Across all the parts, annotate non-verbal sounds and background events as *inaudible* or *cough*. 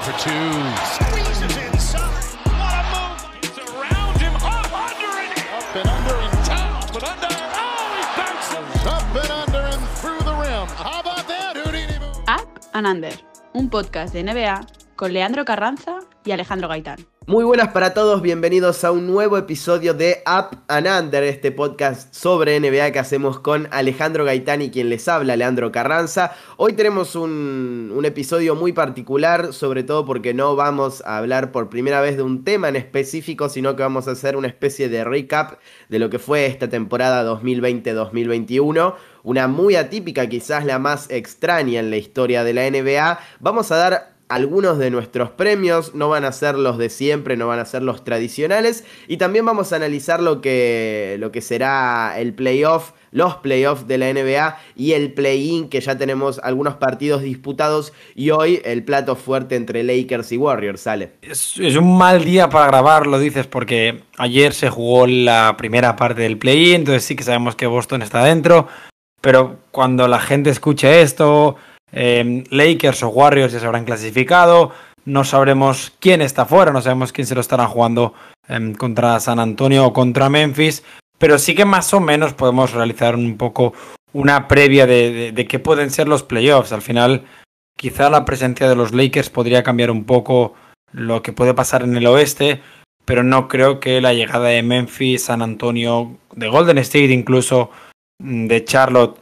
for two. Squeezes inside. What a move. It's around him. Up under and up and under and down. Up and under. Oh, he bounces. Up and under and through the rim. How about that, Houdini move? Up and Under, un podcast de NBA con Leandro Carranza y Alejandro Gaitán. Muy buenas para todos, bienvenidos a un nuevo episodio de Up and Under, este podcast sobre NBA que hacemos con Alejandro Gaitán quien les habla, Leandro Carranza. Hoy tenemos un, un, episodio muy particular, sobre todo porque no vamos a hablar por primera vez de un tema en específico, sino que vamos a hacer una especie de recap de lo que fue esta temporada 2020-2021 una muy atípica, quizás la más extraña en la historia de la NBA. Vamos a dar algunos de nuestros premios, no van a ser los de siempre, no van a ser los tradicionales. Y también vamos a analizar lo que, lo que será el playoff, los playoffs de la NBA y el play-in, que ya tenemos algunos partidos disputados. Y hoy el plato fuerte entre Lakers y Warriors sale. Es, un mal día para grabar, lo dices, porque ayer se jugó la primera parte del play-in, entonces sí que sabemos que Boston está dentro. Pero cuando la gente escuche esto, eh, Lakers o Warriors ya se habrán clasificado. No sabremos quién está fuera, no sabemos quién se lo estará jugando eh, contra San Antonio o contra Memphis. Pero sí que más o menos podemos realizar un poco una previa de, qué pueden ser los playoffs. Al final, quizá la presencia de los Lakers podría cambiar un poco lo que puede pasar en el oeste. Pero no creo que la llegada de Memphis, San Antonio, de Golden State incluso, de Charlotte,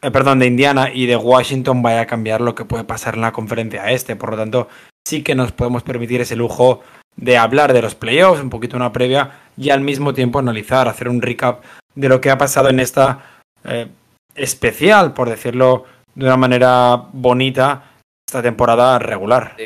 eh, perdón, de Indiana y de Washington vaya a cambiar lo que puede pasar en la conferencia este. Por lo tanto, sí que nos podemos permitir ese lujo de hablar de los playoffs, un poquito una previa y al mismo tiempo analizar, hacer un recap de lo que ha pasado en esta eh, especial, por decirlo de una manera bonita, esta temporada regular.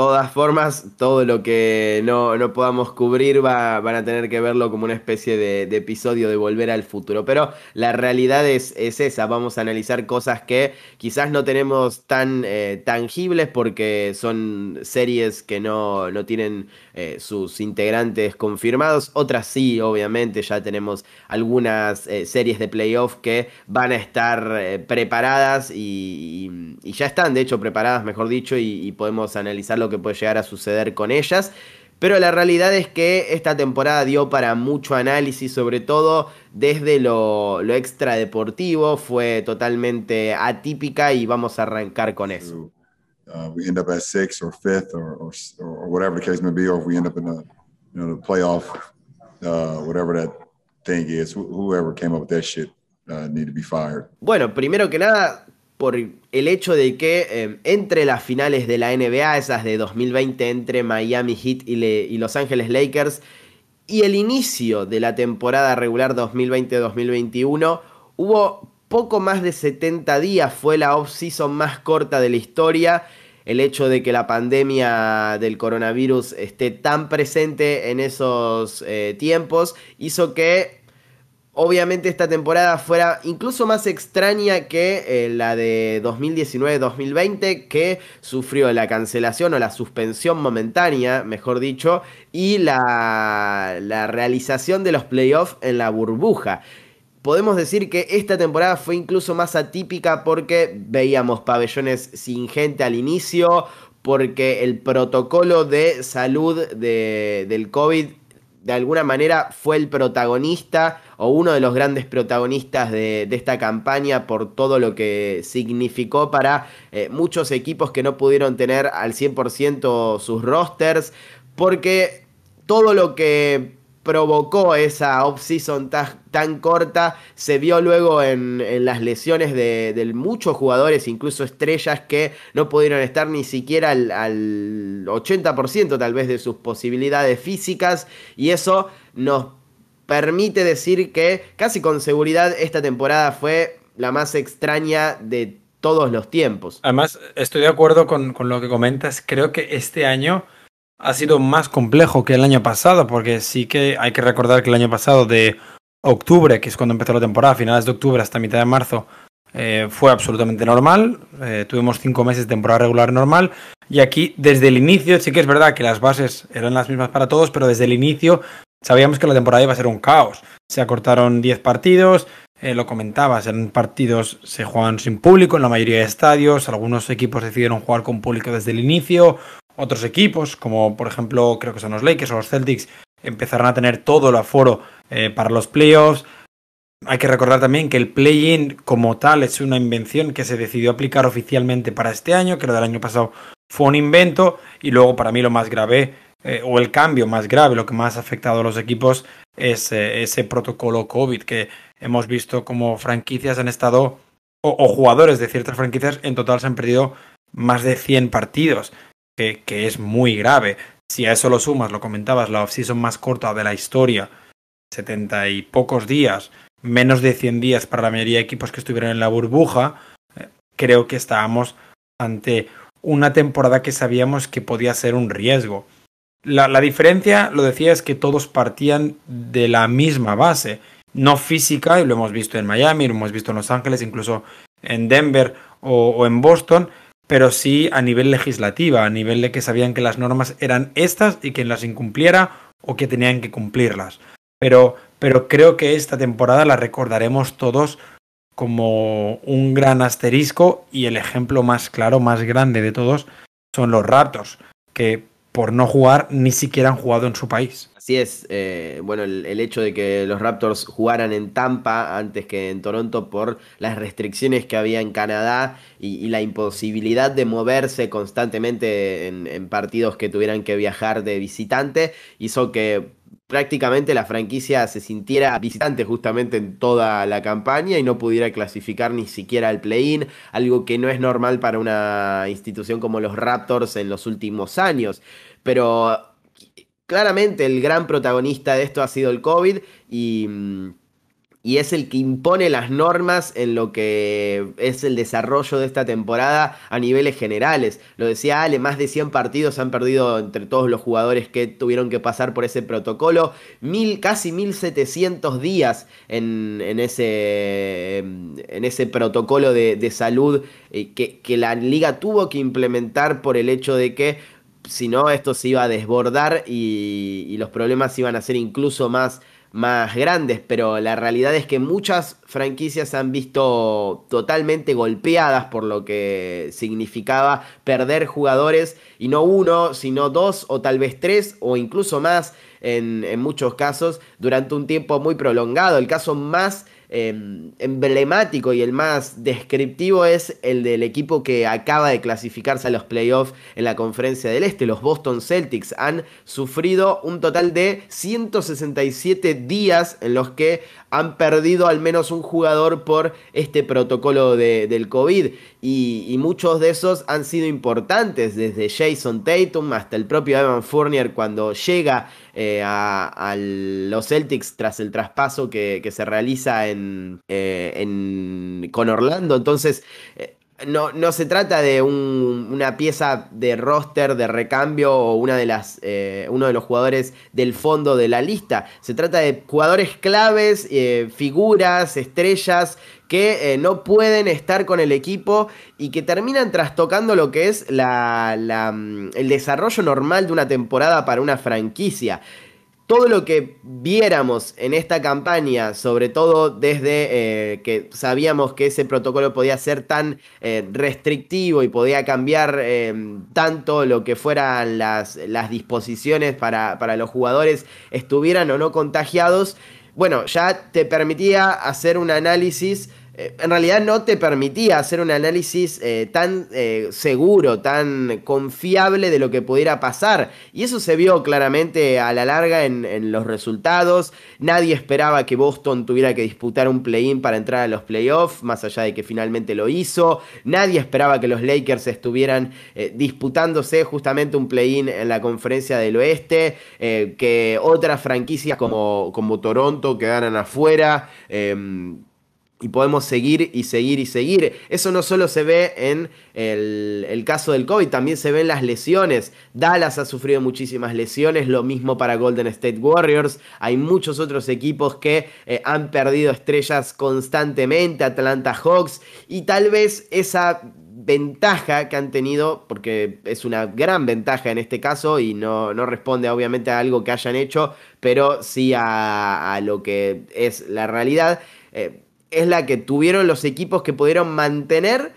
Todas formas, todo lo que no, no podamos cubrir va, van a tener que verlo como una especie de, de, episodio de Volver al Futuro. Pero la realidad es, es esa, vamos a analizar cosas que quizás no tenemos tan eh, tangibles porque son series que no, no tienen eh, sus integrantes confirmados. Otras sí, obviamente, ya tenemos algunas eh, series de playoff que van a estar eh, preparadas y, ya están, de hecho, preparadas, mejor dicho, y, y podemos analizar lo que puede llegar a suceder con ellas. Pero la realidad es que esta temporada dio para mucho análisis, sobre todo desde lo, lo extradeportivo, fue totalmente atípica y vamos a arrancar con eso. Uh, we end up at sixth or fifth or, or, or, whatever the case may be, or if we end up in the, you know, the playoff, uh, whatever that thing is, wh whoever came up with that shit uh, need to be fired. Bueno, primero que nada, por el hecho de que eh, entre las finales de la NBA, esas de 2020 entre Miami Heat y, le, y Los Ángeles Lakers, y el inicio de la temporada regular 2020-2021, hubo poco más de 70 días, fue la off-season más corta de la historia. El hecho de que la pandemia del coronavirus esté tan presente en esos eh, tiempos hizo que obviamente esta temporada fuera incluso más extraña que eh, la de 2019-2020 que sufrió la cancelación o la suspensión momentánea, mejor dicho, y la, la realización de los playoffs en la burbuja. Podemos decir que esta temporada fue incluso más atípica porque veíamos pabellones sin gente al inicio, porque el protocolo de salud de, del COVID de alguna manera fue el protagonista o uno de los grandes protagonistas de, de esta campaña por todo lo que significó para eh, muchos equipos que no pudieron tener al 100% sus rosters, porque todo lo que provocó esa off-season tan, corta se vio luego en, en las lesiones de, de, muchos jugadores, incluso estrellas que no pudieron estar ni siquiera al, al 80% tal vez de sus posibilidades físicas y eso nos permite decir que casi con seguridad esta temporada fue la más extraña de todos los tiempos. Además, estoy de acuerdo con, con lo que comentas, creo que este año ha sido más complejo que el año pasado, porque sí que hay que recordar que el año pasado de octubre, que es cuando empezó la temporada, finales de octubre hasta mitad de marzo, eh, fue absolutamente normal. Eh, tuvimos cinco meses de temporada regular normal. Y aquí, desde el inicio, sí que es verdad que las bases eran las mismas para todos, pero desde el inicio sabíamos que la temporada iba a ser un caos. Se acortaron 10 partidos, eh, lo comentabas, en partidos se juegan sin público en la mayoría de estadios, algunos equipos decidieron jugar con público desde el inicio, otros equipos, como por ejemplo creo que son los Lakers o los Celtics, empezarán a tener todo el aforo eh, para los playoffs. Hay que recordar también que el play-in como tal es una invención que se decidió aplicar oficialmente para este año, que lo del año pasado fue un invento, y luego para mí lo más grave, eh, o el cambio más grave, lo que más ha afectado a los equipos, es eh, ese protocolo COVID, que hemos visto como franquicias han estado, o, o, jugadores de ciertas franquicias en total se han perdido más de 100 partidos, que, es muy grave. Si a eso lo sumas, lo comentabas, la off-season más corta de la historia, 70 y pocos días, menos de 100 días para la mayoría de equipos que estuvieron en la burbuja, eh, creo que estábamos ante una temporada que sabíamos que podía ser un riesgo. La, diferencia, lo decía, es que todos partían de la misma base, no física, y lo hemos visto en Miami, lo hemos visto en Los Ángeles, incluso en Denver o en Boston, pero sí a nivel legislativa, a nivel de que sabían que las normas eran estas y quien las incumpliera o que tenían que cumplirlas. Pero, pero creo que esta temporada la recordaremos todos como un gran asterisco y el ejemplo más claro, más grande de todos son los Raptors, que por no jugar ni siquiera han jugado en su país. Así es, eh, bueno, el, hecho de que los Raptors jugaran en Tampa antes que en Toronto por las restricciones que había en Canadá y, y la imposibilidad de moverse constantemente en, en partidos que tuvieran que viajar de visitante hizo que prácticamente la franquicia se sintiera visitante justamente en toda la campaña y no pudiera clasificar ni siquiera al play-in, algo que no es normal para una institución como los Raptors en los últimos años. Pero claramente el gran protagonista de esto ha sido el COVID y y es el que impone las normas en lo que es el desarrollo de esta temporada a niveles generales. Lo decía Ale, más de 100 partidos han perdido entre todos los jugadores que tuvieron que pasar por ese protocolo, mil, casi 1700 días en, en, ese, en ese protocolo de, de salud eh, que, que la liga tuvo que implementar por el hecho de que si no esto se iba a desbordar y, y los problemas iban a ser incluso más más grandes, pero la realidad es que muchas franquicias han visto totalmente golpeadas por lo que significaba perder jugadores y no uno, sino dos o tal vez tres o incluso más en, en muchos casos durante un tiempo muy prolongado. El caso más eh, emblemático y el más descriptivo es el del equipo que acaba de clasificarse a los playoffs en la conferencia del Este. Los Boston Celtics han sufrido un total de 167 días en los que han perdido al menos un jugador por este protocolo de, del COVID. Y, muchos de esos han sido importantes, desde Jason Tatum hasta el propio Evan Fournier cuando llega eh, a, los Celtics tras el traspaso que, se realiza eh, en, con Orlando. Entonces, eh, no, no, se trata de un, una pieza de roster, de recambio o una de las, eh, uno de los jugadores del fondo de la lista. Se trata de jugadores claves, eh, figuras, estrellas que eh, no pueden estar con el equipo y que terminan trastocando lo que es mm, el desarrollo normal de una temporada para una franquicia todo lo que viéramos en esta campaña, sobre todo desde eh, que sabíamos que ese protocolo podía ser tan eh, restrictivo y podía cambiar eh, tanto lo que fueran las, las disposiciones para, para, los jugadores, estuvieran o no contagiados, bueno, ya te permitía hacer un análisis en realidad no te permitía hacer un análisis eh, tan eh, seguro, tan confiable de lo que pudiera pasar. Y eso se vio claramente a la larga en, los resultados. Nadie esperaba que Boston tuviera que disputar un play-in para entrar a los playoffs, más allá de que finalmente lo hizo. Nadie esperaba que los Lakers estuvieran eh, disputándose justamente un play-in en la conferencia del oeste, que otras franquicias como, como Toronto quedaran afuera. Y podemos seguir y seguir y seguir. Eso no solo se ve en el, caso del COVID, también se ven las lesiones. Dallas ha sufrido muchísimas lesiones, lo mismo para Golden State Warriors. Hay muchos otros equipos que eh, han perdido estrellas constantemente, Atlanta Hawks, y tal vez esa ventaja que han tenido, porque es una gran ventaja en este caso y no, no responde obviamente a algo que hayan hecho, pero sí a, a lo que es la realidad. Eh, es la que tuvieron los equipos que pudieron mantener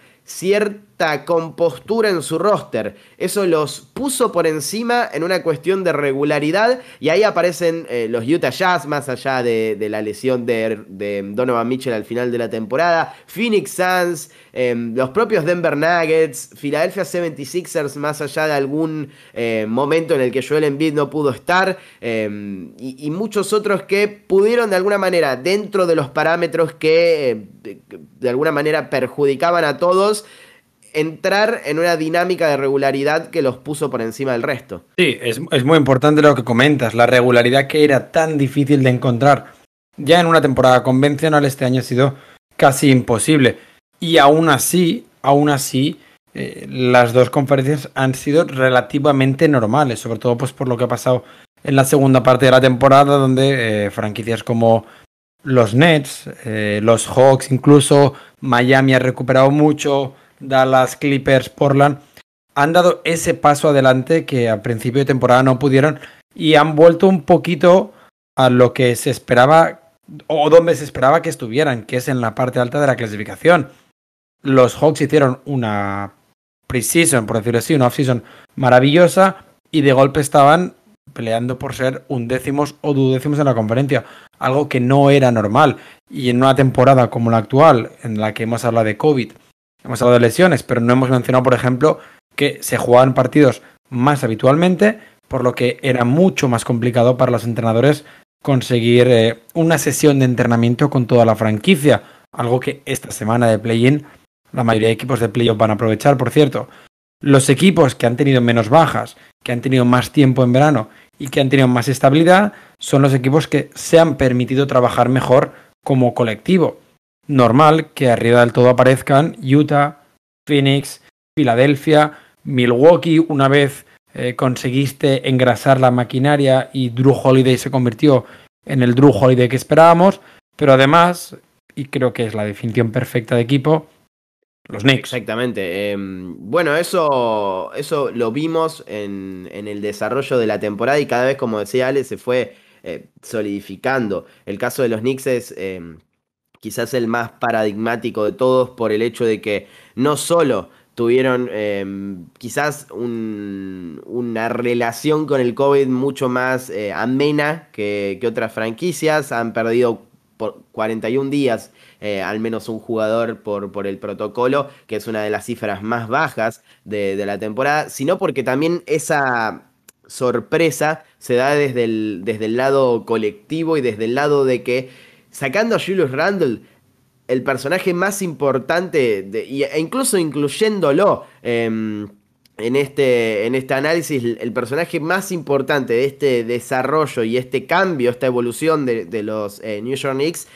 cierta compostura en su roster. Eso los puso por encima en una cuestión de regularidad y ahí aparecen eh, los Utah Jazz, más allá de, la lesión de, Donovan Mitchell al final de la temporada, Phoenix Suns, em, los propios Denver Nuggets, Philadelphia 76ers, más allá de algún eh, momento en el que Joel Embiid no pudo estar, em, y, muchos otros que pudieron de alguna manera, dentro de los parámetros que eh, de alguna manera perjudicaban a todos, entrar en una dinámica de regularidad que los puso por encima del resto. Sí, es, muy importante lo que comentas, la regularidad que era tan difícil de encontrar. Ya en una temporada convencional este año ha sido casi imposible. Y aún así, aún así, eh, las dos conferencias han sido relativamente normales, sobre todo pues por lo que ha pasado en la segunda parte de la temporada, donde eh, franquicias como los Nets, eh, los Hawks, incluso Miami ha recuperado mucho, Dallas, Clippers, Portland, han dado ese paso adelante que a principio de temporada no pudieron y han vuelto un poquito a lo que se esperaba o donde se esperaba que estuvieran, que es en la parte alta de la clasificación. Los Hawks hicieron una preseason, por decirlo así, una offseason maravillosa y de golpe estaban peleando por ser undécimos o duodécimos en la conferencia, algo que no era normal. Y en una temporada como la actual, en la que hemos hablado de COVID, hemos hablado de lesiones, pero no hemos mencionado, por ejemplo, que se jugaban partidos más habitualmente, por lo que era mucho más complicado para los entrenadores conseguir eh, una sesión de entrenamiento con toda la franquicia, algo que esta semana de play-in la mayoría de equipos de playoff van a aprovechar, por cierto. Los equipos que han tenido menos bajas, que han tenido más tiempo en verano y que han tenido más estabilidad, son los equipos que se han permitido trabajar mejor como colectivo. Normal que arriba del todo aparezcan Utah, Phoenix, Filadelfia, Milwaukee, una vez eh, conseguiste engrasar la maquinaria y Drew Holiday se convirtió en el Drew Holiday que esperábamos, pero además, y creo que es la definición perfecta de equipo, los Knicks. Exactamente. Em, bueno, eso, eso lo vimos en, el desarrollo de la temporada y cada vez, como decía Ale, se fue eh, solidificando. El caso de los Knicks es em, quizás el más paradigmático de todos por el hecho de que no solo tuvieron em, quizás una relación con el COVID mucho más eh, amena que, otras franquicias, han perdido por 41 días eh, al menos un jugador por, por, el protocolo, que es una de las cifras más bajas de, la temporada, sino porque también esa sorpresa se da desde el, desde el lado colectivo y desde el lado de que, sacando a Julius Randle, el personaje más importante, e incluso incluyéndolo, em, en este, en este análisis, el personaje más importante de este desarrollo y este cambio, esta evolución de, los eh, New York Knicks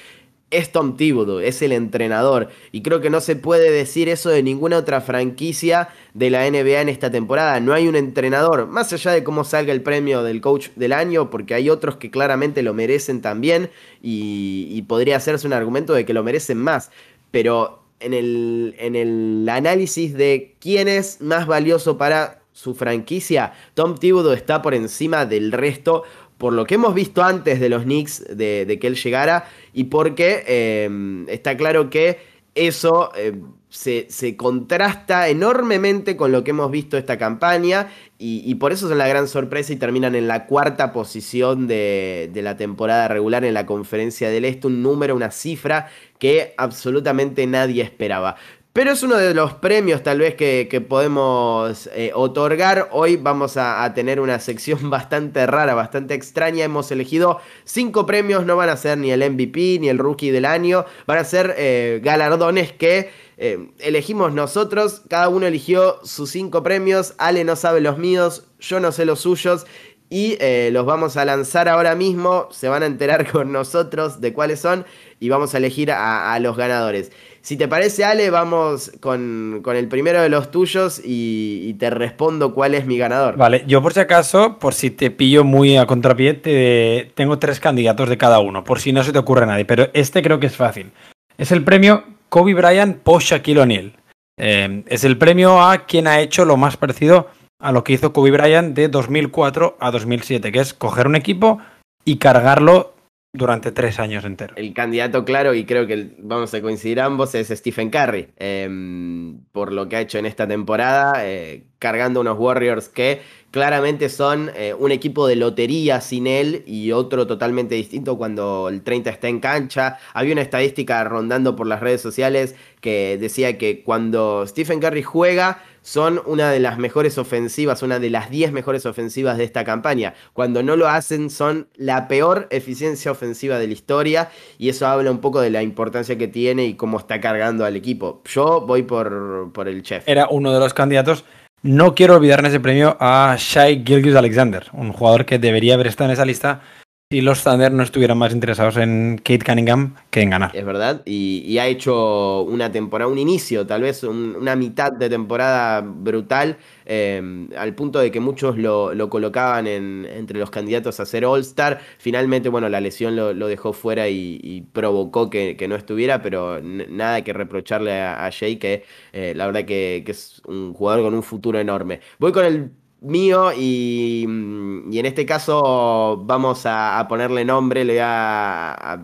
es Tom Thibodeau, es el entrenador. Y creo que no se puede decir eso de ninguna otra franquicia de la NBA en esta temporada. No hay un entrenador, más allá de cómo salga el premio del coach del año, porque hay otros que claramente lo merecen también y, podría hacerse un argumento de que lo merecen más. Pero en el, en el análisis de quién es más valioso para su franquicia, Tom Thibodeau está por encima del resto por lo que hemos visto antes de los Knicks de, que él llegara y porque eh, está claro que eso eh, se, contrasta enormemente con lo que hemos visto esta campaña y, por eso son la gran sorpresa y terminan en la cuarta posición de, de, la temporada regular en la conferencia del Este, un número, una cifra que absolutamente nadie esperaba. Pero es uno de los premios tal vez que, podemos eh, otorgar. Hoy vamos a, tener una sección *laughs* bastante rara, bastante extraña. Hemos elegido cinco premios, no van a ser ni el MVP ni el Rookie del año. Van a ser eh, galardones que eh, elegimos nosotros. Cada uno eligió sus cinco premios. Ale no sabe los míos, yo no sé los suyos. Y los vamos a lanzar ahora mismo. Se van a enterar *laughs* con nosotros de cuáles son. Y vamos a elegir a los ganadores. Si te parece, Ale, vamos con, el primero de los tuyos y, te respondo cuál es mi ganador. Vale, yo por si acaso, por si te pillo muy a contrapié, te, tengo tres candidatos de cada uno, por si no se te ocurre a nadie, pero este creo que es fácil. Es el premio Kobe Bryant post Shaquille O'Neal. Eh, es el premio a quien ha hecho lo más parecido a lo que hizo Kobe Bryant de 2004 a 2007, que es coger un equipo y cargarlo durante tres años enteros. El candidato claro, y creo que vamos a coincidir ambos, es Stephen Curry, em, por lo que ha hecho en esta temporada, eh, cargando unos Warriors que claramente son eh, un equipo de lotería sin él y otro totalmente distinto cuando el 30 está en cancha. Había una estadística rondando por las redes sociales que decía que cuando Stephen Curry juega son una de las mejores ofensivas, una de las 10 mejores ofensivas de esta campaña. Cuando no lo hacen son la peor eficiencia ofensiva de la historia y eso habla un poco de la importancia que tiene y cómo está cargando al equipo. Yo voy por, por el chef. Era uno de los candidatos. No quiero olvidar en ese premio a Shai Gilgis Alexander, un jugador que debería haber estado en esa lista si los Thunder no estuvieran más interesados en Kate Cunningham que en ganar. Es verdad, y, ha hecho una temporada, un inicio, tal vez una mitad de temporada brutal, eh, al punto de que muchos lo, colocaban entre los candidatos a ser All-Star. Finalmente, bueno, la lesión lo, dejó fuera y, provocó que, no estuviera, pero nada que reprocharle a, Jay, que eh, la verdad que es un jugador con un futuro enorme. Voy con el mío y, en este caso vamos a, ponerle nombre, le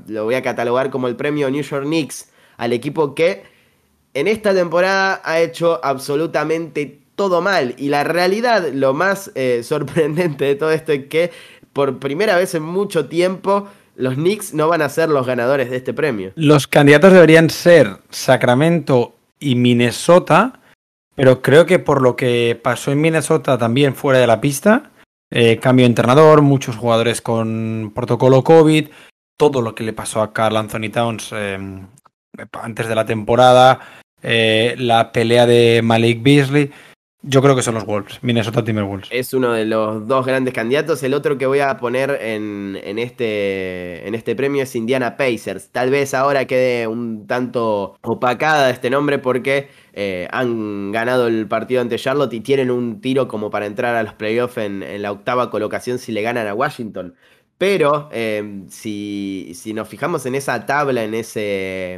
lo voy a catalogar como el premio New York Knicks al equipo que en esta temporada ha hecho absolutamente todo mal y la realidad, lo más eh, *laughs* sorprendente de todo esto es que por primera vez en mucho tiempo los Knicks no van a ser los ganadores de este premio. Los candidatos deberían ser Sacramento y Minnesota pero creo que por lo que pasó en Minnesota también fuera de la pista, eh, cambio de entrenador, muchos jugadores con protocolo COVID, todo lo que le pasó a Carl Anthony Towns eh, antes de la temporada, eh, la pelea de Malik Beasley. Yo creo que son los Wolves, Minnesota Timberwolves. Es uno de los dos grandes candidatos. El otro que voy a poner en, este, en este premio es Indiana Pacers. Tal vez ahora quede un tanto opacada este nombre porque eh, han ganado el partido ante Charlotte y tienen un tiro como para entrar a los playoffs en, la octava colocación si le ganan a Washington. Pero eh, si, si, nos fijamos en esa tabla, en ese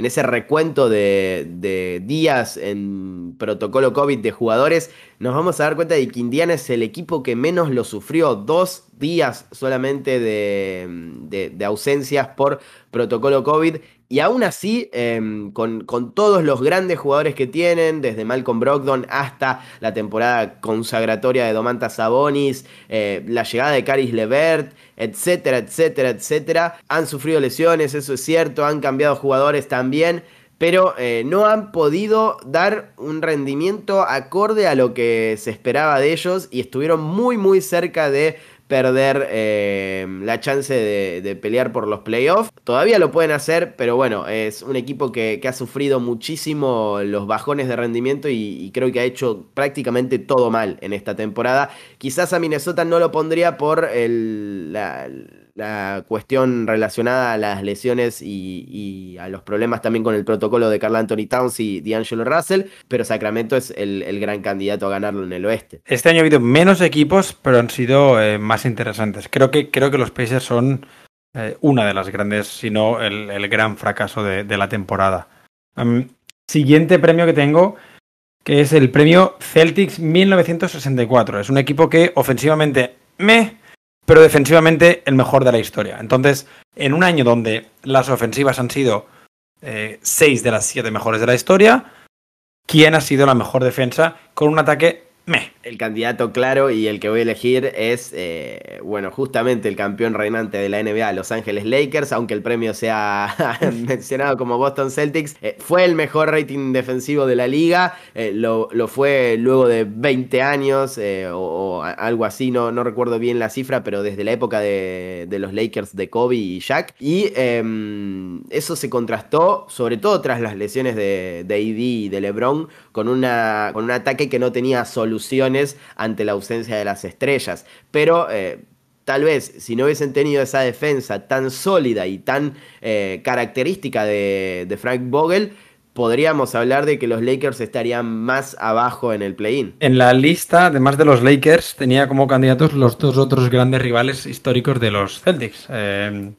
en ese recuento de, días en protocolo COVID de jugadores, nos vamos a dar cuenta de que Indiana es el equipo que menos lo sufrió. Dos días solamente de, de ausencias por protocolo COVID y aún así, em, con, todos los grandes jugadores que tienen, desde Malcolm Brogdon hasta la temporada consagratoria de Domantas Sabonis, eh, la llegada de Caris Levert, etcétera, etcétera, etcétera, han sufrido lesiones, eso es cierto, han cambiado jugadores también, pero eh, no han podido dar un rendimiento acorde a lo que se esperaba de ellos y estuvieron muy, muy cerca de perder eh, la chance de, pelear por los playoffs. Todavía lo pueden hacer, pero bueno, es un equipo que, ha sufrido muchísimo los bajones de rendimiento y, creo que ha hecho prácticamente todo mal en esta temporada. Quizás a Minnesota no lo pondría por el, la cuestión relacionada a las lesiones y, a los problemas también con el protocolo de Carl Anthony Towns y D'Angelo Russell, pero Sacramento es el, gran candidato a ganarlo en el oeste. Este año ha habido menos equipos, pero han sido eh, más interesantes. Creo que, creo que los Pacers son eh, una de las grandes, si no el, gran fracaso de, la temporada. siguiente premio que tengo, que es el premio Celtics 1964. Es un equipo que ofensivamente me pero defensivamente el mejor de la historia. Entonces, en un año donde las ofensivas han sido eh, seis de las siete mejores de la historia, ¿quién ha sido la mejor defensa con un ataque el candidato claro y el que voy a elegir es, eh, bueno, justamente el campeón reinante de la NBA, Los Ángeles Lakers, aunque el premio sea *laughs* mencionado como Boston Celtics. Eh, fue el mejor rating defensivo de la liga, eh, lo, fue luego de 20 años o, algo así, no, no recuerdo bien la cifra, pero desde la época de, los Lakers de Kobe y Shaq. Y em, eso se contrastó, sobre todo tras las lesiones de, de y de LeBron, con, una, con un ataque que no tenía ante la ausencia de las estrellas. Pero eh, tal vez si no hubiesen tenido esa defensa tan sólida y tan eh, característica de, Frank Vogel, podríamos hablar de que los Lakers estarían más abajo en el play-in. En la lista, además de los Lakers, tenía como candidatos los dos otros grandes rivales históricos de los Celtics. Eh,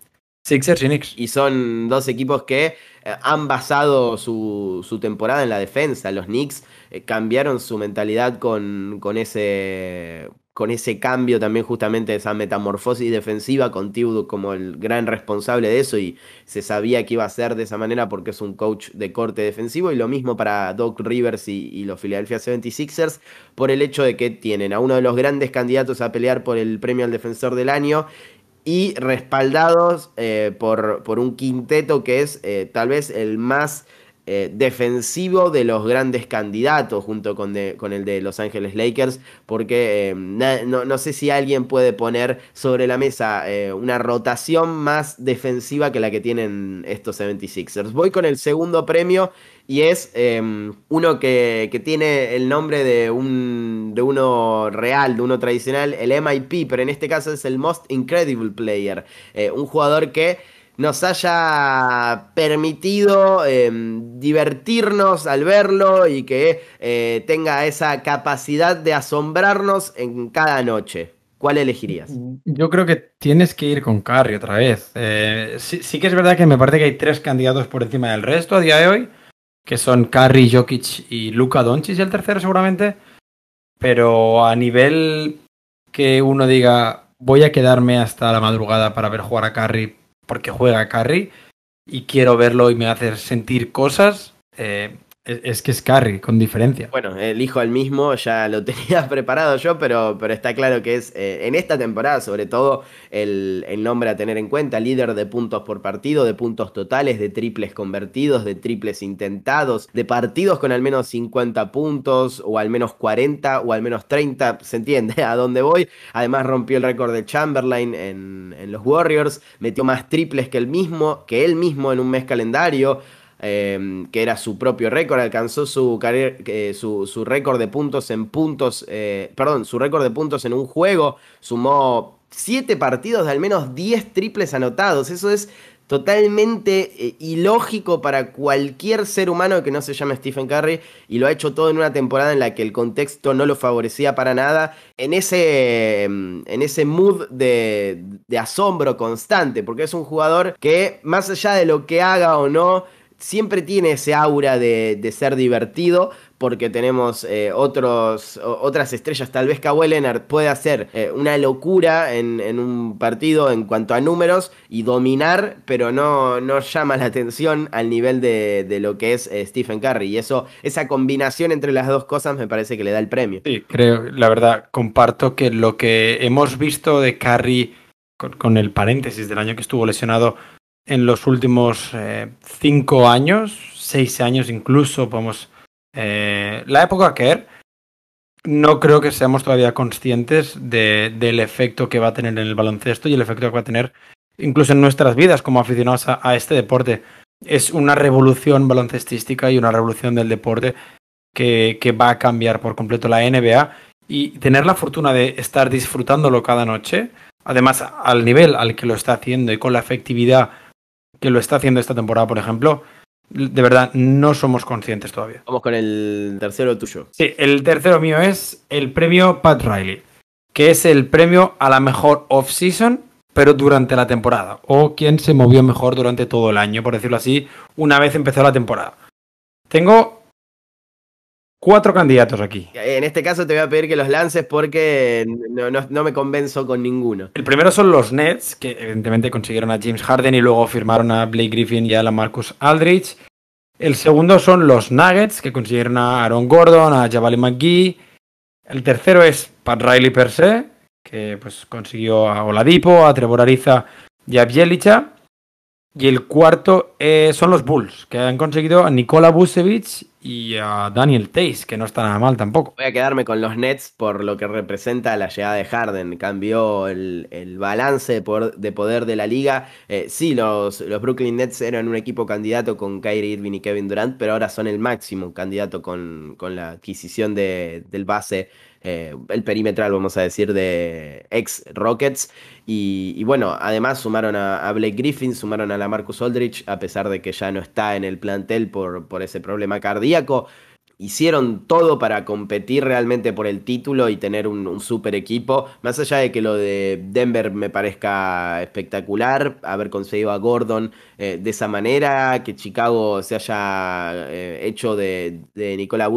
Sixers y Knicks. Y son dos equipos que han basado su, su, temporada en la defensa. Los Knicks eh, cambiaron su mentalidad con, con, ese, con ese cambio también justamente esa metamorfosis defensiva con Thibodeau como el gran responsable de eso y se sabía que iba a ser de esa manera porque es un coach de corte defensivo y lo mismo para Doc Rivers y, los Philadelphia 76ers por el hecho de que tienen a uno de los grandes candidatos a pelear por el premio al defensor del año y respaldados eh, por, por, un quinteto que es eh, tal vez el más eh, defensivo de los grandes candidatos junto con, con el de Los Ángeles Lakers, porque eh, no, sé si alguien puede poner sobre la mesa eh, una rotación más defensiva que la que tienen estos 76ers. Voy con el segundo premio y es em, uno que, tiene el nombre de, un, de uno real, de uno tradicional, el MIP, pero en este caso es el Most Incredible Player, un jugador que nos haya permitido em, divertirnos al verlo y que eh, tenga esa capacidad de asombrarnos en cada noche. ¿Cuál elegirías? Yo creo que tienes que ir con Curry otra vez. Eh, sí, que es verdad que me parece que hay tres candidatos por encima del resto a día de hoy, que son Curry, Jokic y Luka Doncic, el tercero seguramente. Pero a nivel que uno diga voy a quedarme hasta la madrugada para ver jugar a Curry porque juega Carry y quiero verlo y me hace sentir cosas, eh, es, que es Carry, con diferencia. Bueno, elijo al mismo, ya lo *laughs* tenía preparado yo, pero, pero está claro que es eh, en esta temporada, sobre todo, el, nombre a tener en cuenta: líder de puntos por partido, de puntos totales, de triples convertidos, de triples intentados, de partidos con al menos 50 puntos, o al menos 40, o al menos 30, ¿se entiende? *laughs* A dónde voy. Además, rompió el récord de Chamberlain en, en los Warriors, metió más triples que él mismo, que él mismo en un mes calendario. Em, que era su propio récord, alcanzó su, eh, su, récord de puntos en puntos, eh, perdón, su récord de puntos en un juego, sumó 7 partidos de al menos 10 triples anotados, eso es totalmente eh, ilógico para cualquier ser humano que no se llame Stephen Curry y lo ha hecho todo en una temporada en la que el contexto no lo favorecía para nada, en ese, em, en ese mood de asombro constante, porque es un jugador que más allá de lo que haga o no, siempre tiene ese aura de, ser divertido, porque tenemos eh, otros, otras estrellas. Tal vez Kawhi Leonard puede hacer eh, una locura en, un partido en cuanto a números y dominar, pero no, no llama la atención al nivel de, lo que es eh, Stephen Curry. Y eso, esa combinación entre las dos cosas me parece que le da el premio. Sí, creo, la verdad, comparto que lo que hemos visto de Curry, con el paréntesis del año que estuvo lesionado, en los últimos eh, cinco años, seis años incluso, podemos... Eh, la época Kerr, no creo que seamos todavía conscientes de, del efecto que va a tener en el baloncesto y el efecto que va a tener incluso en nuestras vidas como aficionados a, este deporte. Es una revolución baloncestística y una revolución del deporte que, que va a cambiar por completo la NBA y tener la fortuna de estar disfrutándolo cada noche, además al nivel al que lo está haciendo y con la efectividad que lo está haciendo esta temporada, por ejemplo, de verdad no somos conscientes todavía. Vamos con el tercero tuyo. Sí, el tercero mío es el premio Pat Riley, que es el premio a la mejor off-season, pero durante la temporada, o quien se movió mejor durante todo el año, por decirlo así, una vez empezó la temporada. Tengo cuatro candidatos aquí. En este caso te voy a pedir que los lances porque no, me convenzo con ninguno. El primero son los Nets, que evidentemente consiguieron a James Harden y luego firmaron a Blake Griffin y a la Marcus Aldridge. El segundo son los Nuggets, que consiguieron a Aaron Gordon, a Javale McGee. El tercero es Pat Riley per se, que pues consiguió a Oladipo, a Trevor Ariza y a Bielicha. Y el cuarto eh, son los Bulls, que han conseguido a Nikola Vucevic y a Daniel Tays, que no está nada mal tampoco. Voy a quedarme con los Nets por lo que representa la llegada de Harden. Cambió el, balance de poder, de la liga. Eh, sí, los, los, Brooklyn Nets eran un equipo candidato con Kyrie Irving y Kevin Durant, pero ahora son el máximo candidato con, con la adquisición de, del base eh, el perimetral, vamos a decir, de ex Rockets. Y, bueno, además sumaron a, Blake Griffin, sumaron a la Marcus Aldrich, a pesar de que ya no está en el plantel por, por ese problema cardíaco. Hicieron todo para competir realmente por el título y tener un, super equipo. Más allá de que lo de Denver me parezca espectacular, haber conseguido a Gordon eh, de esa manera, que Chicago se haya eh, hecho de, de Nikola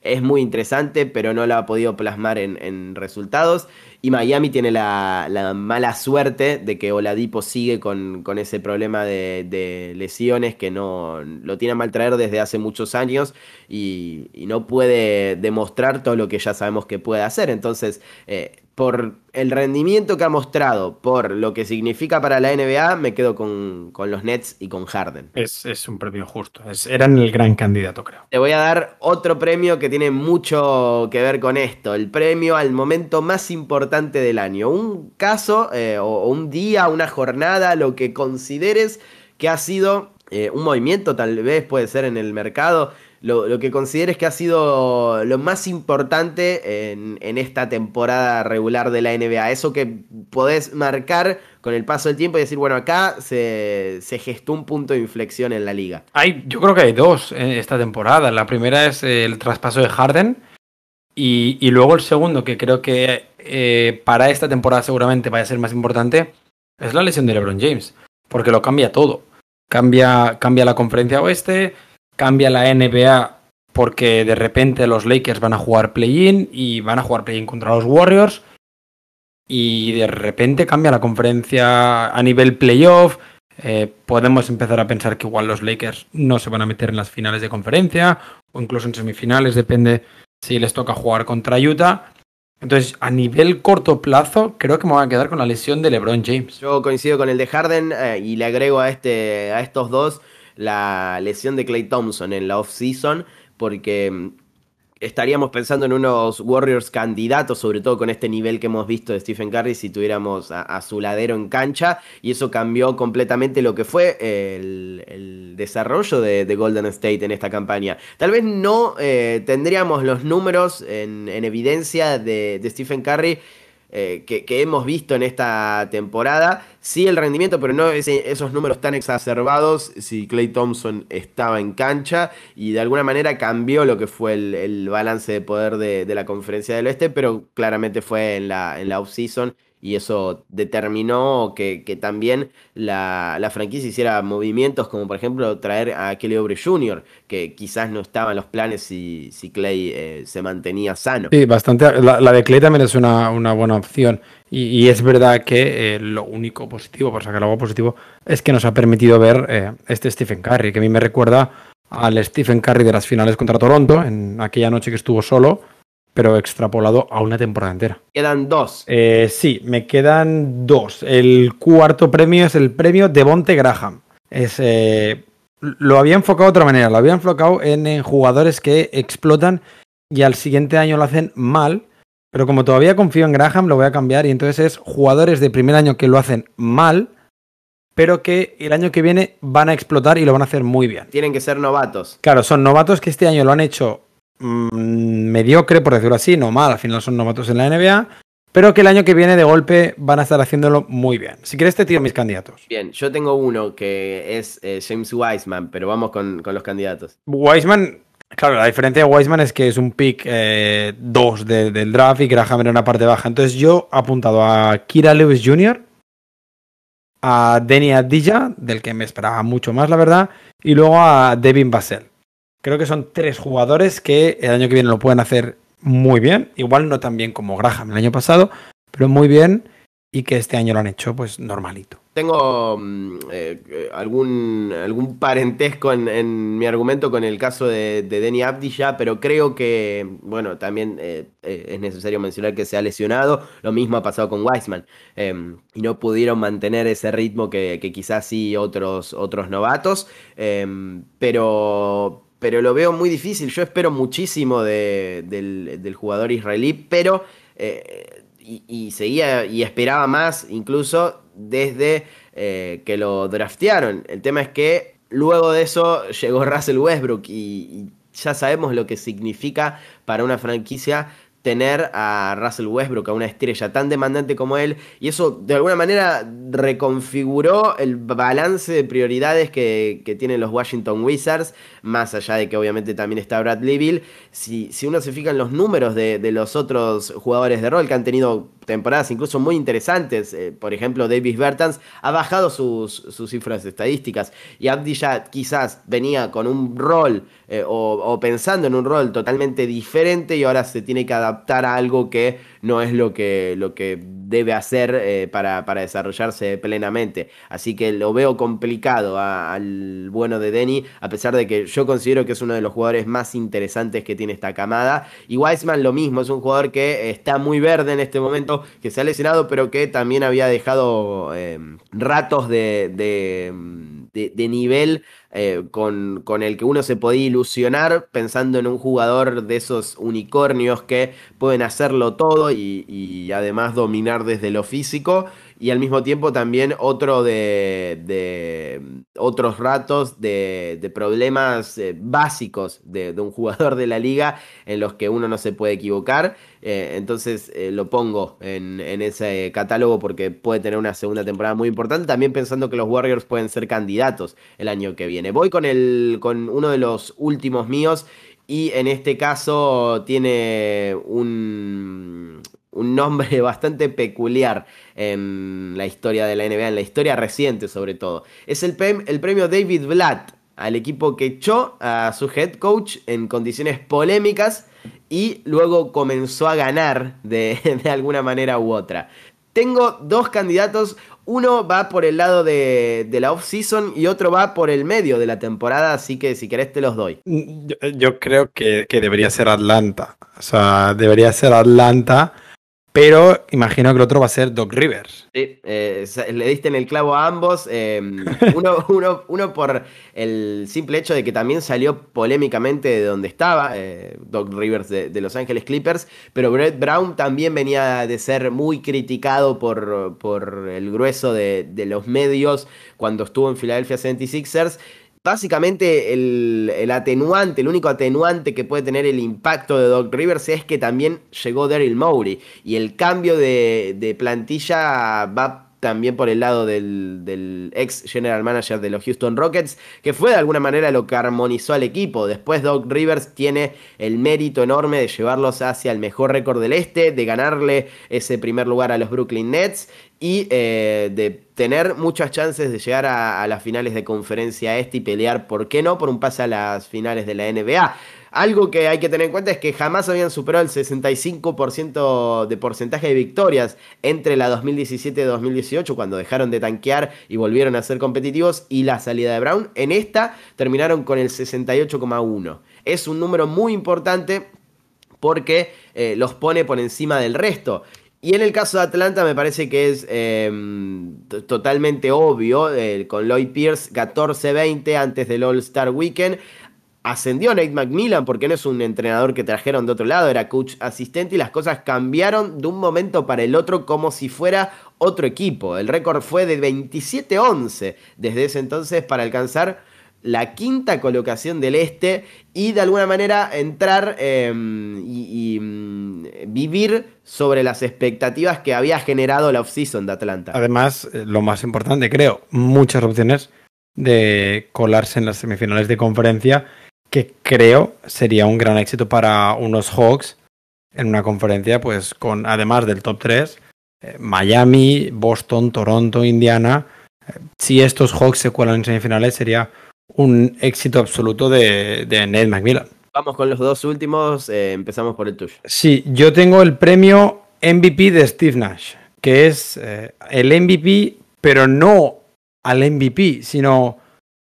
es muy interesante, pero no lo ha podido plasmar en resultados. Y Miami tiene la, mala suerte de que Oladipo sigue con, ese problema de, lesiones que no lo tiene mal traer desde hace muchos años y, no puede demostrar todo lo que ya sabemos que puede hacer. Entonces, eh, por el rendimiento que ha mostrado, por lo que significa para la NBA, me quedo con, los Nets y con Harden. Es, un premio justo. eran el gran candidato, creo. Te voy a dar otro premio que tiene mucho que ver con esto. El premio al momento más importante del año. Un caso eh, o un día, una jornada, lo que consideres que ha sido eh, un movimiento, tal vez puede ser en el mercado lo, que consideres que ha sido lo más importante en, esta temporada regular de la NBA. Eso que podés marcar con el paso del tiempo y decir, bueno, acá se, gestó un punto de inflexión en la liga. Hay, yo creo que hay dos en esta temporada. La primera es el traspaso de Harden. Y, luego el segundo, que creo que eh, para esta temporada seguramente vaya a ser más importante, es la lesión de LeBron James. Porque lo cambia todo. Cambia, cambia la conferencia oeste, cambia la NBA porque de repente los Lakers van a jugar play-in y van a jugar play-in contra los Warriors. Y de repente cambia la conferencia a nivel playoff. Eh, podemos empezar a pensar que igual los Lakers no se van a meter en las finales de conferencia o incluso en semifinales, depende si les toca jugar contra Utah. Entonces, a nivel corto plazo, creo que me voy a quedar con la lesión de LeBron James. Yo coincido con el de Harden eh, y le agrego a, este, a estos dos la lesión de Clay Thompson en la off-season, porque mm, estaríamos pensando en unos Warriors candidatos, sobre todo con este nivel que hemos visto de Stephen Curry, si tuviéramos a, su ladero en cancha, y eso cambió completamente lo que fue el, desarrollo de, Golden State en esta campaña. Tal vez no eh, tendríamos los números en, evidencia de, de Stephen Curry eh, que, hemos visto en esta temporada. Sí el rendimiento, pero no esos números tan exacerbados si Clay Thompson estaba en cancha y de alguna manera cambió lo que fue el, balance de poder de, la conferencia del oeste, pero claramente fue en la, en la off-season y eso determinó que, también la, franquicia hiciera movimientos como por ejemplo traer a Kelly Oubre Jr., que quizás no estaba en los planes si, si Clay eh, se mantenía sano. Sí, bastante. La, de Clay también es una, buena opción. Y, es verdad que eh, lo único positivo, por sacar algo positivo, es que nos ha permitido ver eh, este Stephen Curry, que a mí me recuerda al Stephen Curry de las finales contra Toronto, en aquella noche que estuvo solo pero extrapolado a una temporada entera. Quedan dos. Eh, sí, me quedan dos. El cuarto premio es el premio de Bonte Graham. Es, eh, lo había enfocado de otra manera, lo había enfocado en, jugadores que explotan y al siguiente año lo hacen mal. Pero como todavía confío en Graham, lo voy a cambiar y entonces es jugadores de primer año que lo hacen mal, pero que el año que viene van a explotar y lo van a hacer muy bien. Tienen que ser novatos. Claro, son novatos que este año lo han hecho Mm, mediocre, por decirlo así, no mal, al final son novatos en la NBA, pero que el año que viene de golpe van a estar haciéndolo muy bien. Si quieres te tiro mis candidatos. Bien, yo tengo uno que es eh, James Wiseman, pero vamos con, los candidatos. Wiseman, claro, la diferencia de Wiseman es que es un pick 2 eh, del draft y Graham era una parte baja. Entonces yo he apuntado a Kira Lewis Jr., a Denny Adija, del que me esperaba mucho más, la verdad, y luego a Devin Basel. Creo que son tres jugadores que el año que viene lo pueden hacer muy bien. Igual no tan bien como Graham el año pasado, pero muy bien y que este año lo han hecho pues normalito. Tengo mm, eh, algún, algún parentesco en, mi argumento con el caso de, de Denny Abdija, pero creo que, bueno, también eh, eh, es necesario mencionar que se ha lesionado. Lo mismo ha pasado con Weisman. Em, y no pudieron mantener ese ritmo que, quizás sí otros, otros novatos. Em, pero, pero lo veo muy difícil. Yo espero muchísimo del, jugador israelí, pero eh, y, seguía y esperaba más incluso desde eh, que lo draftearon. El tema es que luego de eso llegó Russell Westbrook y, ya sabemos lo que significa para una franquicia tener a Russell Westbrook, a una estrella tan demandante como él, y eso de alguna manera reconfiguró el balance de prioridades que, tienen los Washington Wizards, más allá de que obviamente también está Bradley Bill. Si, si uno se fija en los números de, de los otros jugadores de rol que han tenido temporadas incluso muy interesantes. Eh, por ejemplo, Davis Bertans ha bajado sus, sus, cifras estadísticas y Abdi ya quizás venía con un rol eh, o, pensando en un rol totalmente diferente y ahora se tiene que adaptar a algo que no es lo que, lo que debe hacer eh, para, desarrollarse plenamente. Así que lo veo complicado al bueno de Denny, a pesar de que yo considero que es uno de los jugadores más interesantes que tiene esta camada. Y Wiseman lo mismo, es un jugador que está muy verde en este momento, que se ha lesionado, pero que también había dejado eh, ratos de, de nivel eh, con, con, el que uno se podía ilusionar pensando en un jugador de esos unicornios que pueden hacerlo todo y, además dominar desde lo físico y al mismo tiempo también otro de, otros ratos de, problemas eh, básicos de, un jugador de la liga en los que uno no se puede equivocar. Eh, entonces eh, lo pongo en, ese catálogo porque puede tener una segunda temporada muy importante. También pensando que los Warriors pueden ser candidatos el año que viene. Voy con, el, con uno de los últimos míos y en este caso tiene un, un nombre *laughs* bastante peculiar en la historia de la NBA, en la historia reciente sobre todo. Es el, el premio David Blatt al equipo que echó a su head coach en condiciones polémicas y luego comenzó a ganar de, *laughs* de alguna manera u otra. Tengo dos candidatos, uno va por el lado de, la off-season y otro va por el medio de la temporada, así que si querés te los doy. Yo, creo que, que, debería ser Atlanta. O sea, debería ser Atlanta pero imagino que el otro va a ser Doc Rivers. Sí, eh, le diste en el clavo a ambos. Em, *laughs* uno, por el simple hecho de que también salió polémicamente de donde estaba, eh, Doc Rivers de, Los Ángeles Clippers, pero Brett Brown también venía de ser muy criticado por, por el grueso de, de los medios cuando estuvo en Philadelphia 76ers básicamente el, atenuante, el único atenuante que puede tener el impacto de Doc Rivers es que también llegó Daryl Mowry y el cambio de, de plantilla va también por el lado del, ex general manager de los Houston Rockets, que fue de alguna manera lo que armonizó al equipo. Después Doc Rivers tiene el mérito enorme de llevarlos hacia el mejor récord del este, de ganarle ese primer lugar a los Brooklyn Nets y eh, de tener muchas chances de llegar a, a, las finales de conferencia este y pelear, ¿por qué no?, por un pase a las finales de la NBA. Algo que hay que tener en cuenta es que jamás habían superado el 65% de porcentaje de victorias entre la 2017 y 2018, cuando dejaron de tanquear y volvieron a ser competitivos, y la salida de Brown. En esta terminaron con el 68,1. Es un número muy importante porque eh, los pone por encima del resto. Y en el caso de Atlanta me parece que es em, totalmente obvio, eh, con Lloyd Pierce 14-20 antes del All Star Weekend ascendió Nate McMillan porque no es un entrenador que trajeron de otro lado, era coach asistente y las cosas cambiaron de un momento para el otro como si fuera otro equipo. El récord fue de 27-11 desde ese entonces para alcanzar la quinta colocación del este y de alguna manera entrar em, y, mm, vivir sobre las expectativas que había generado la offseason de Atlanta. Además, eh, lo más importante creo, muchas opciones de colarse en las semifinales de conferencia que creo sería un gran éxito para unos Hawks en una conferencia, pues con además del top 3, eh, Miami, Boston, Toronto, Indiana. Eh, si estos Hawks se cuelan en semifinales, sería un éxito absoluto de, de Ned McMillan. Vamos con los dos últimos, eh, empezamos por el tuyo. Sí, yo tengo el premio MVP de Steve Nash, que es el MVP, pero no al MVP, sino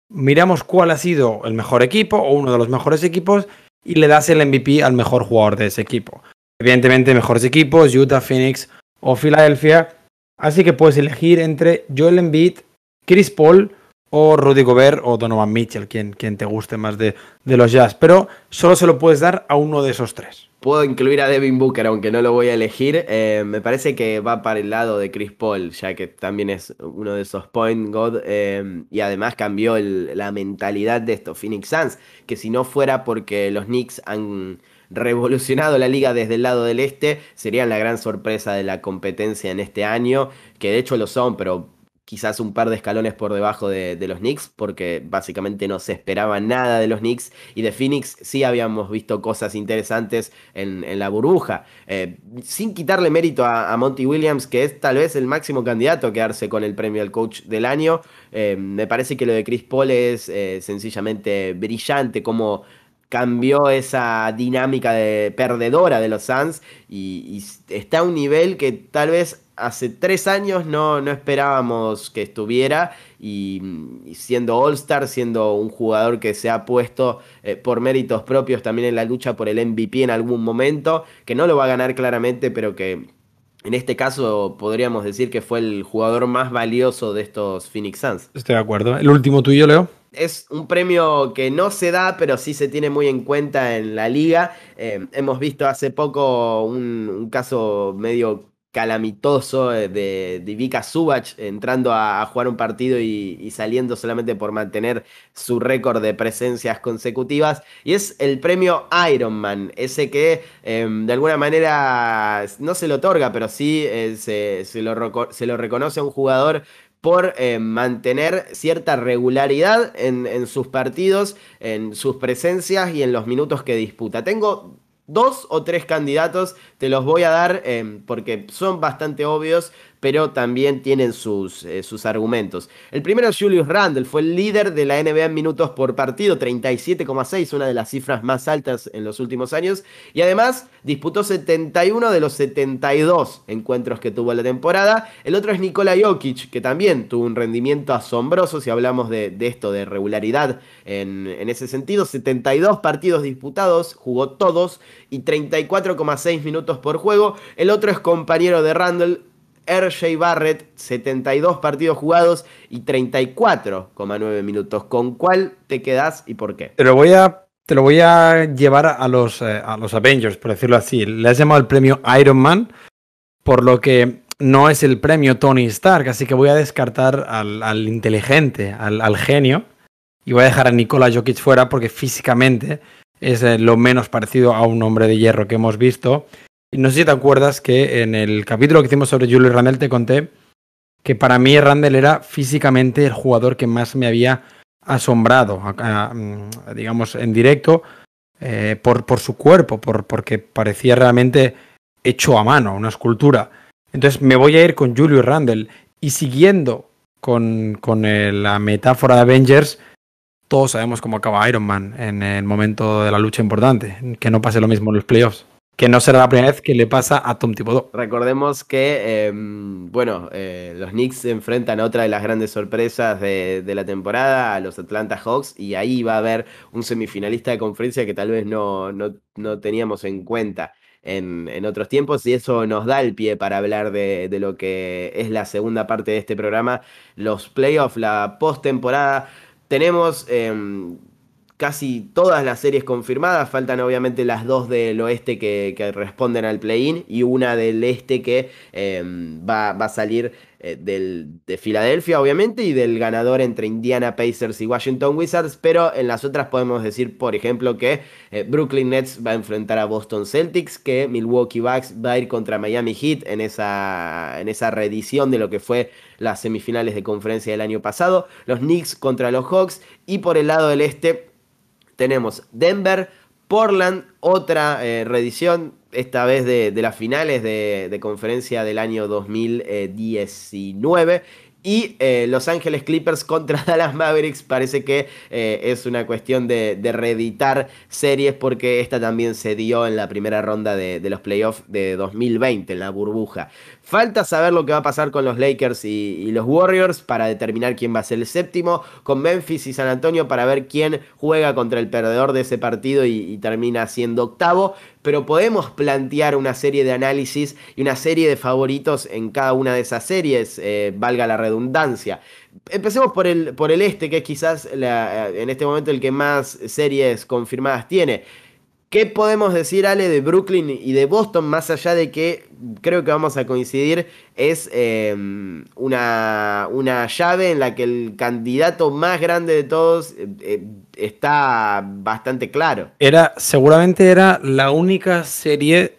miramos cuál ha sido el mejor equipo o uno de los mejores equipos y le das el MVP al mejor jugador de ese equipo. Evidentemente, mejores equipos, Utah, Phoenix o Filadelfia. Así que puedes elegir entre Joel Embiid, Chris Paul o Rudy Gobert o Donovan Mitchell, quien, te guste más de, de los Jazz. Pero solo se lo puedes dar a uno de esos tres. Puedo incluir a Devin Booker, aunque no lo voy a elegir. Eh, me parece que va para el lado de Chris Paul, ya que también es uno de esos point god. Eh, y además cambió la mentalidad de estos Phoenix Suns, que si no fuera porque los Knicks han revolucionado la liga desde el lado del este, serían la gran sorpresa de la competencia en este año, que de hecho lo son, pero quizás un par de escalones por debajo de, los Knicks, porque básicamente no se esperaba nada de los Knicks y de Phoenix sí habíamos visto cosas interesantes en, la burbuja. Eh, sin quitarle mérito a, Monty Williams, que es tal vez el máximo candidato a quedarse con el premio al coach del año, eh, me parece que lo de Chris Paul es eh, sencillamente brillante, como cambió esa dinámica de perdedora de los Suns y, está a un nivel que tal vez hace tres años no, no esperábamos que estuviera y, siendo All-Star, siendo un jugador que se ha puesto eh, por méritos propios también en la lucha por el MVP en algún momento, que no lo va a ganar claramente, pero que en este caso podríamos decir que fue el jugador más valioso de estos Phoenix Suns. Estoy de acuerdo. ¿El último tuyo, Leo? Es un premio que no se da, pero sí se tiene muy en cuenta en la liga. Eh, hemos visto hace poco un, caso medio calamitoso eh, de, de Vika entrando a, jugar un partido y, saliendo solamente por mantener su récord de presencias consecutivas. Y es el premio Ironman, ese que em, de alguna manera no se lo otorga, pero sí eh, se, lo, se, lo, reconoce a un jugador por eh, mantener cierta regularidad en, sus partidos, en sus presencias y en los minutos que disputa. Tengo dos o tres candidatos, te los voy a dar eh, porque son bastante obvios, pero también tienen sus, eh, sus argumentos. El primero es Julius Randle, fue el líder de la NBA en minutos por partido, 37,6, una de las cifras más altas en los últimos años, y además disputó 71 de los 72 encuentros que tuvo la temporada. El otro es Nikola Jokic, que también tuvo un rendimiento asombroso, si hablamos de, esto, de regularidad en, en ese sentido, 72 partidos disputados, jugó todos, y 34,6 minutos por juego. El otro es compañero de Randle, RJ Barrett, 72 partidos jugados y 34,9 minutos. ¿Con cuál te quedas y por qué? Te lo voy a, llevar a los, eh, a los Avengers, por decirlo así. Le has llamado el premio Iron Man, por lo que no es el premio Tony Stark, así que voy a descartar al, inteligente, al, genio, y voy a dejar a Nikola Jokic fuera porque físicamente es eh, lo menos parecido a un hombre de hierro que hemos visto. No sé si te acuerdas que en el capítulo que hicimos sobre Julio Randall te conté que para mí Randall era físicamente el jugador que más me había asombrado, mm, digamos, en directo, eh, por, su cuerpo, por, porque parecía realmente hecho a mano, una escultura. Entonces me voy a ir con Julio Randall y siguiendo con, con eh, la metáfora de Avengers, todos sabemos cómo acaba Iron Man en el momento de la lucha importante, que no pase lo mismo en los playoffs que no será la primera vez que le pasa a Tom Thibodeau. Recordemos que, em, bueno, eh, los Knicks se enfrentan a otra de las grandes sorpresas de, la temporada, a los Atlanta Hawks, y ahí va a haber un semifinalista de conferencia que tal vez no, no, teníamos en cuenta. En, en, otros tiempos y eso nos da el pie para hablar de, de lo que es la segunda parte de este programa, los playoffs, la postemporada. Tenemos em, casi todas las series confirmadas. Faltan obviamente las dos del oeste que, responden al play-in y una del este que em, va, a salir eh, del, de Filadelfia, obviamente, y del ganador entre Indiana Pacers y Washington Wizards. Pero en las otras podemos decir, por ejemplo, que eh, Brooklyn Nets va a enfrentar a Boston Celtics, que Milwaukee Bucks va a ir contra Miami Heat en esa, en esa reedición de lo que fue las semifinales de conferencia del año pasado. Los Knicks contra los Hawks. Y por el lado del este tenemos Denver, Portland, otra eh, reedición, esta vez de, las finales de, de, conferencia del año 2019. Y eh, Los Ángeles Clippers contra *laughs* Dallas Mavericks parece que eh, es una cuestión de, reeditar series porque esta también se dio en la primera ronda de, los playoffs de 2020, en la burbuja. Falta saber lo que va a pasar con los Lakers y, los Warriors para determinar quién va a ser el séptimo, con Memphis y San Antonio para ver quién juega contra el perdedor de ese partido y termina siendo octavo pero podemos plantear una serie de análisis y una serie de favoritos en cada una de esas series, eh, valga la redundancia. Empecemos por el, por el este, que es quizás en este momento el que más series confirmadas tiene. ¿Qué podemos decir, Ale, de Brooklyn y de Boston, más allá de que creo que vamos a coincidir, es em, una, una, llave en la que el candidato más grande de todos eh, eh, está bastante claro? Era, seguramente era la única serie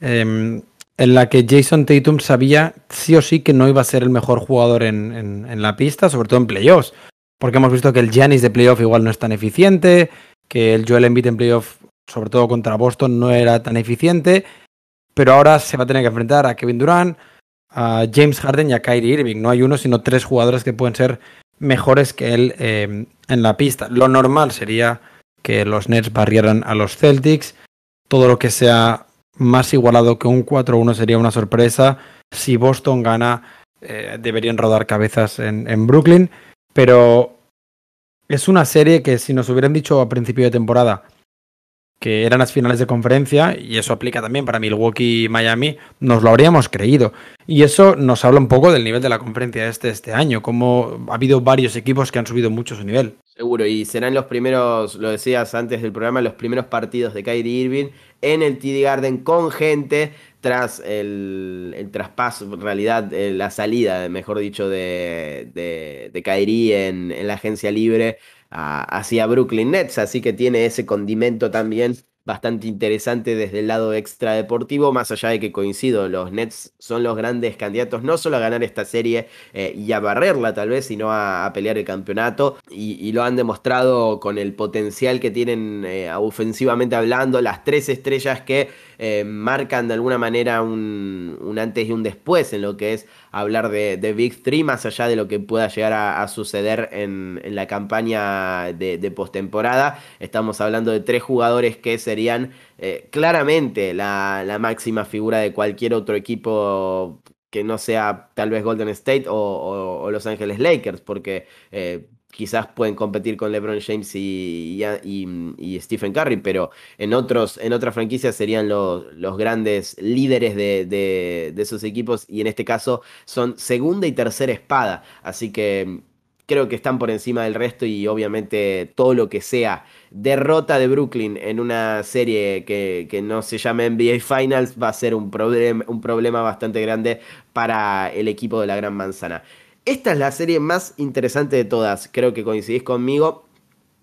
em, en la que Jason Tatum sabía sí o sí que no iba a ser el mejor jugador en, en la pista, sobre todo en playoffs. Porque hemos visto que el Giannis de playoff igual no es tan eficiente, que el Joel Embiid en playoff sobre todo contra Boston, no era tan eficiente. Pero ahora se va a tener que enfrentar a Kevin Durant, a James Harden y a Kyrie Irving. No hay uno, sino tres jugadores que pueden ser mejores que él eh, en la pista. Lo normal sería que los Nets barrieran a los Celtics. Todo lo que sea más igualado que un 4-1 sería una sorpresa. Si Boston gana, eh, deberían rodar cabezas en, en Brooklyn. Pero es una serie que si nos hubieran dicho a principio de temporada que eran las finales de conferencia, y eso aplica también para Milwaukee y Miami, nos lo habríamos creído. Y eso nos habla un poco del nivel de la conferencia este este año, como ha habido varios equipos que han subido mucho su nivel. Seguro, y serán los primeros, lo decías antes del programa, los primeros partidos de Kyrie Irving en el TD Garden con gente tras el, traspaso, en realidad eh, la salida, mejor dicho, de, de, Kyrie en la agencia libre hacia Brooklyn Nets, así que tiene ese condimento también bastante interesante desde el lado extradeportivo, más allá de que coincido, los Nets son los grandes candidatos no solo a ganar esta serie eh, y a barrerla tal vez, sino a, pelear el campeonato y, lo han demostrado con el potencial que tienen eh, ofensivamente hablando, las tres estrellas que eh, marcan de alguna manera un, antes y un después en lo que es hablar de, Big Three, más allá de lo que pueda llegar a, suceder en, la campaña de, de postemporada. Estamos hablando de tres jugadores que serían eh, claramente la, máxima figura de cualquier otro equipo que no sea tal vez Golden State o, Los Ángeles Lakers, porque eh, quizás pueden competir con LeBron James y, Stephen Curry, pero en, otros, en otras franquicias serían los, grandes líderes de, esos equipos y en este caso son segunda y tercera espada. Así que creo que están por encima del resto y obviamente todo lo que sea derrota de Brooklyn en una serie que, no se llame NBA Finals va a ser un problema bastante grande para el equipo de la Gran Manzana. Esta es la serie más interesante de todas, creo que coincidís conmigo,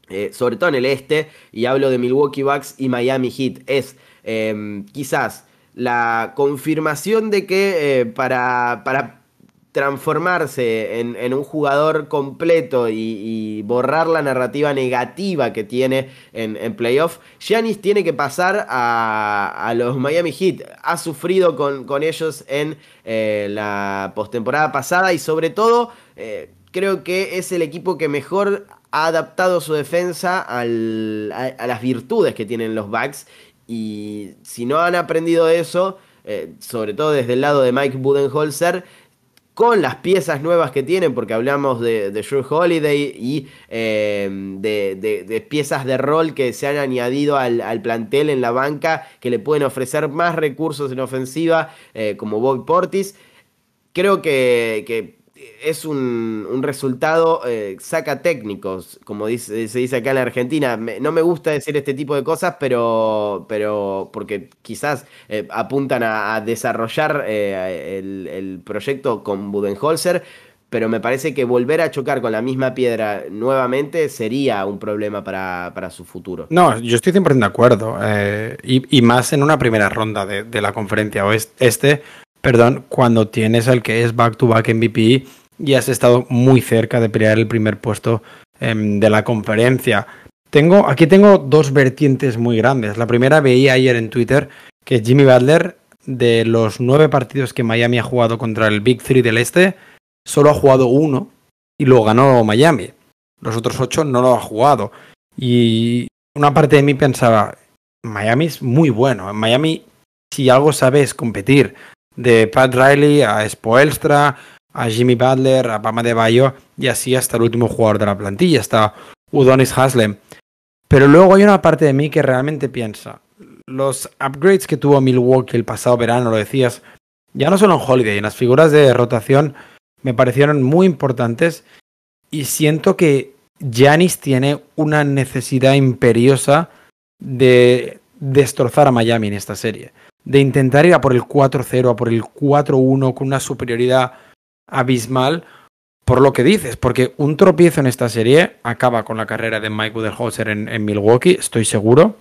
eh, sobre todo en el este, y hablo de Milwaukee Bucks y Miami Heat. Es em, quizás la confirmación de que eh, para, para transformarse en, un jugador completo y, borrar la narrativa negativa que tiene en, en playoff, Giannis tiene que pasar a, los Miami Heat. Ha sufrido con, ellos en eh, la postemporada pasada y sobre todo eh, creo que es el equipo que mejor ha adaptado su defensa a, las virtudes que tienen los Bucks y si no han aprendido eso, eh, sobre todo desde el lado de Mike Budenholzer, con las piezas nuevas que tienen, porque hablamos de, de Drew Holiday y eh, de, piezas de rol que se han añadido al, plantel en la banca, que le pueden ofrecer más recursos en ofensiva, eh, como Bobby Portis. Creo que es un, resultado eh, saca técnicos, como dice, se dice acá en la Argentina. no me gusta decir este tipo de cosas, pero, pero porque quizás eh, apuntan a, desarrollar eh, el, proyecto con Budenholzer, pero me parece que volver a chocar con la misma piedra nuevamente sería un problema para, su futuro. No, yo estoy 100% de acuerdo, y, más en una primera ronda de, de la conferencia oeste, este, perdón, cuando tienes al que es back-to-back MVP y has estado muy cerca de pelear el primer puesto em, de la conferencia. Tengo, aquí tengo dos vertientes muy grandes. La primera veía ayer en Twitter que Jimmy Butler, de los nueve partidos que Miami ha jugado contra el Big Three del Este, solo ha jugado uno y lo ganó Miami. Los otros ocho no lo ha jugado. Y una parte de mí pensaba, Miami es muy bueno. En Miami, si algo sabe es competir de Pat Riley a Spoelstra, a Jimmy Butler, a Pama de Bayo y así hasta el último jugador de la plantilla, hasta Udonis Haslem. Pero luego hay una parte de mí que realmente piensa, los upgrades que tuvo Milwaukee el pasado verano, lo decías, ya no solo en Holiday, en las figuras de rotación me parecieron muy importantes y siento que Giannis tiene una necesidad imperiosa de destrozar a Miami en esta serie, de intentar ir a por el 4-0, a por el 4-1 con una superioridad abismal, por lo que dices, porque un tropiezo en esta serie acaba con la carrera de Mike Budenholzer en, Milwaukee, estoy seguro.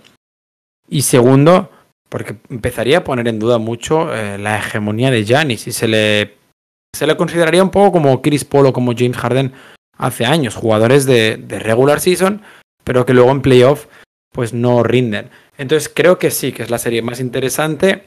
Y segundo, porque empezaría a poner en duda mucho eh, la hegemonía de Giannis y se le, se le consideraría un poco como Chris Paul o como James Harden hace años, jugadores de, de regular season, pero que luego en playoff pues no rinden. Entonces creo que sí, que es la serie más interesante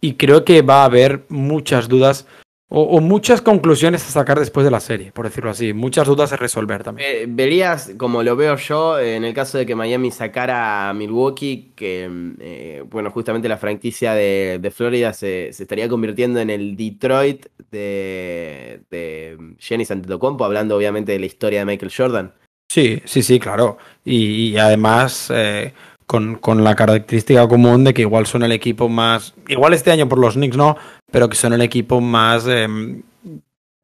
y creo que va a haber muchas dudas o, o, muchas conclusiones a sacar después de la serie, por decirlo así. Muchas dudas a resolver también. Eh, verías, como lo veo yo, en el caso de que Miami sacara a Milwaukee, que, eh, bueno, justamente la franquicia de, de Florida se, se, estaría convirtiendo en el Detroit de, de Giannis Antetokounmpo, hablando obviamente de la historia de Michael Jordan. Sí, sí, sí, claro. Y, y además, eh, con, con, la característica común de que igual son el equipo más. Igual este año por los Knicks no, pero que son el equipo más eh,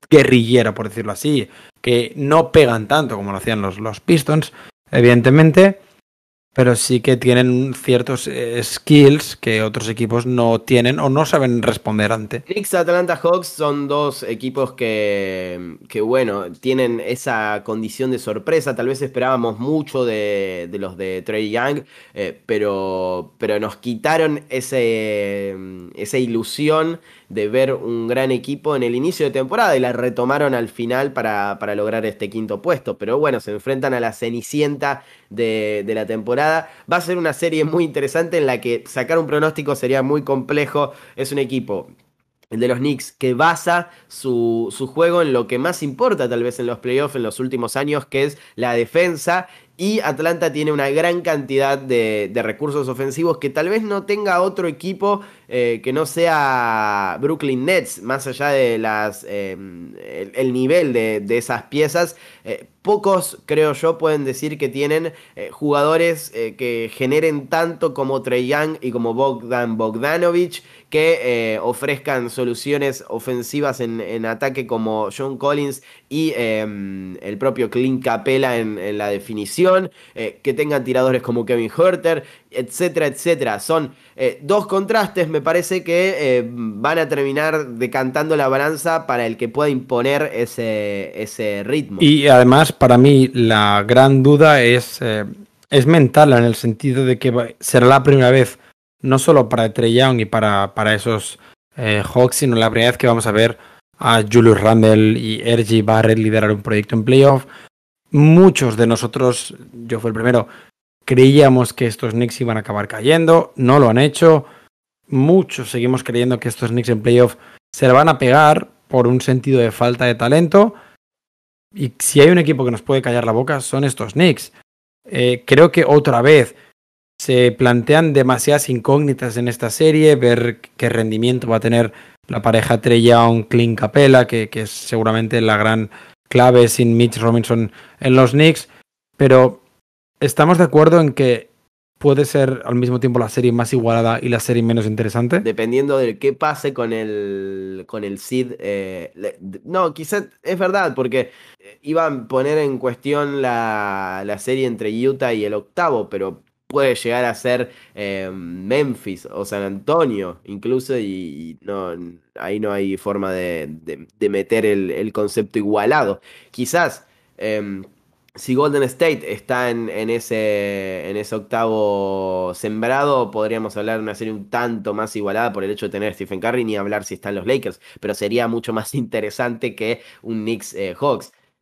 guerrillero, por decirlo así. Que no pegan tanto como lo hacían los, los Pistons, evidentemente. Pero sí que tienen ciertos eh, skills que otros equipos no tienen o no saben responder ante. Knicks Atlanta Hawks son dos equipos que, que, bueno, tienen esa condición de sorpresa. Tal vez esperábamos mucho de, de los de Trey Young, eh, pero, pero nos quitaron ese, esa ilusión de ver un gran equipo en el inicio de temporada y la retomaron al final para, para lograr este quinto puesto. Pero bueno, se enfrentan a la cenicienta de, de, la temporada. Va a ser una serie muy interesante en la que sacar un pronóstico sería muy complejo. Es un equipo el de los Knicks, que basa su, su, juego en lo que más importa tal vez en los playoffs en los últimos años, que es la defensa. Y Atlanta tiene una gran cantidad de, recursos ofensivos que tal vez no tenga otro equipo eh, que no sea Brooklyn Nets, más allá de las eh, el, el, nivel de, esas piezas. Eh, pocos, creo yo, pueden decir que tienen jugadores que generen tanto como Trey Young y como Bogdan Bogdanovich, que ofrezcan soluciones ofensivas en, ataque como John Collins y el propio Clint Capella en la definición, que tengan tiradores como Kevin Herter, etcétera, etcétera. Son dos contrastes, me parece que van a terminar decantando la balanza para el que pueda imponer ese, ese ritmo. Y además, para mí la gran duda es, eh, es mental en el sentido de que será la primera vez, no solo para Trey Young y para, para esos eh, Hawks, sino la primera vez que vamos a ver a Julius Randle y R.G. Barrett liderar un proyecto en playoff. Muchos de nosotros, yo fui el primero, creíamos que estos Knicks iban a acabar cayendo, no lo han hecho. Muchos seguimos creyendo que estos Knicks en playoff se le van a pegar por un sentido de falta de talento y si hay un equipo que nos puede callar la boca, son estos Knicks. Eh, creo que otra vez se plantean demasiadas incógnitas en esta serie, ver qué rendimiento va a tener la pareja Trey Young, Clint Capella, que, es seguramente la gran clave sin Mitch Robinson en los Knicks, pero estamos de acuerdo en que puede ser al mismo tiempo la serie más igualada y la serie menos interesante? Dependiendo de qué pase con el, con el Sid. Eh, no, quizás es verdad, porque iban a poner en cuestión la, la, serie entre Utah y el octavo, pero puede llegar a ser eh, Memphis o San Antonio, incluso, y, no, ahí no hay forma de, de, meter el, concepto igualado. Quizás. Eh, si Golden State está en, en, ese, en ese octavo sembrado, podríamos hablar de una serie un tanto más igualada por el hecho de tener a Stephen Curry, ni hablar si están los Lakers, pero sería mucho más *laughs* interesante que un Knicks eh.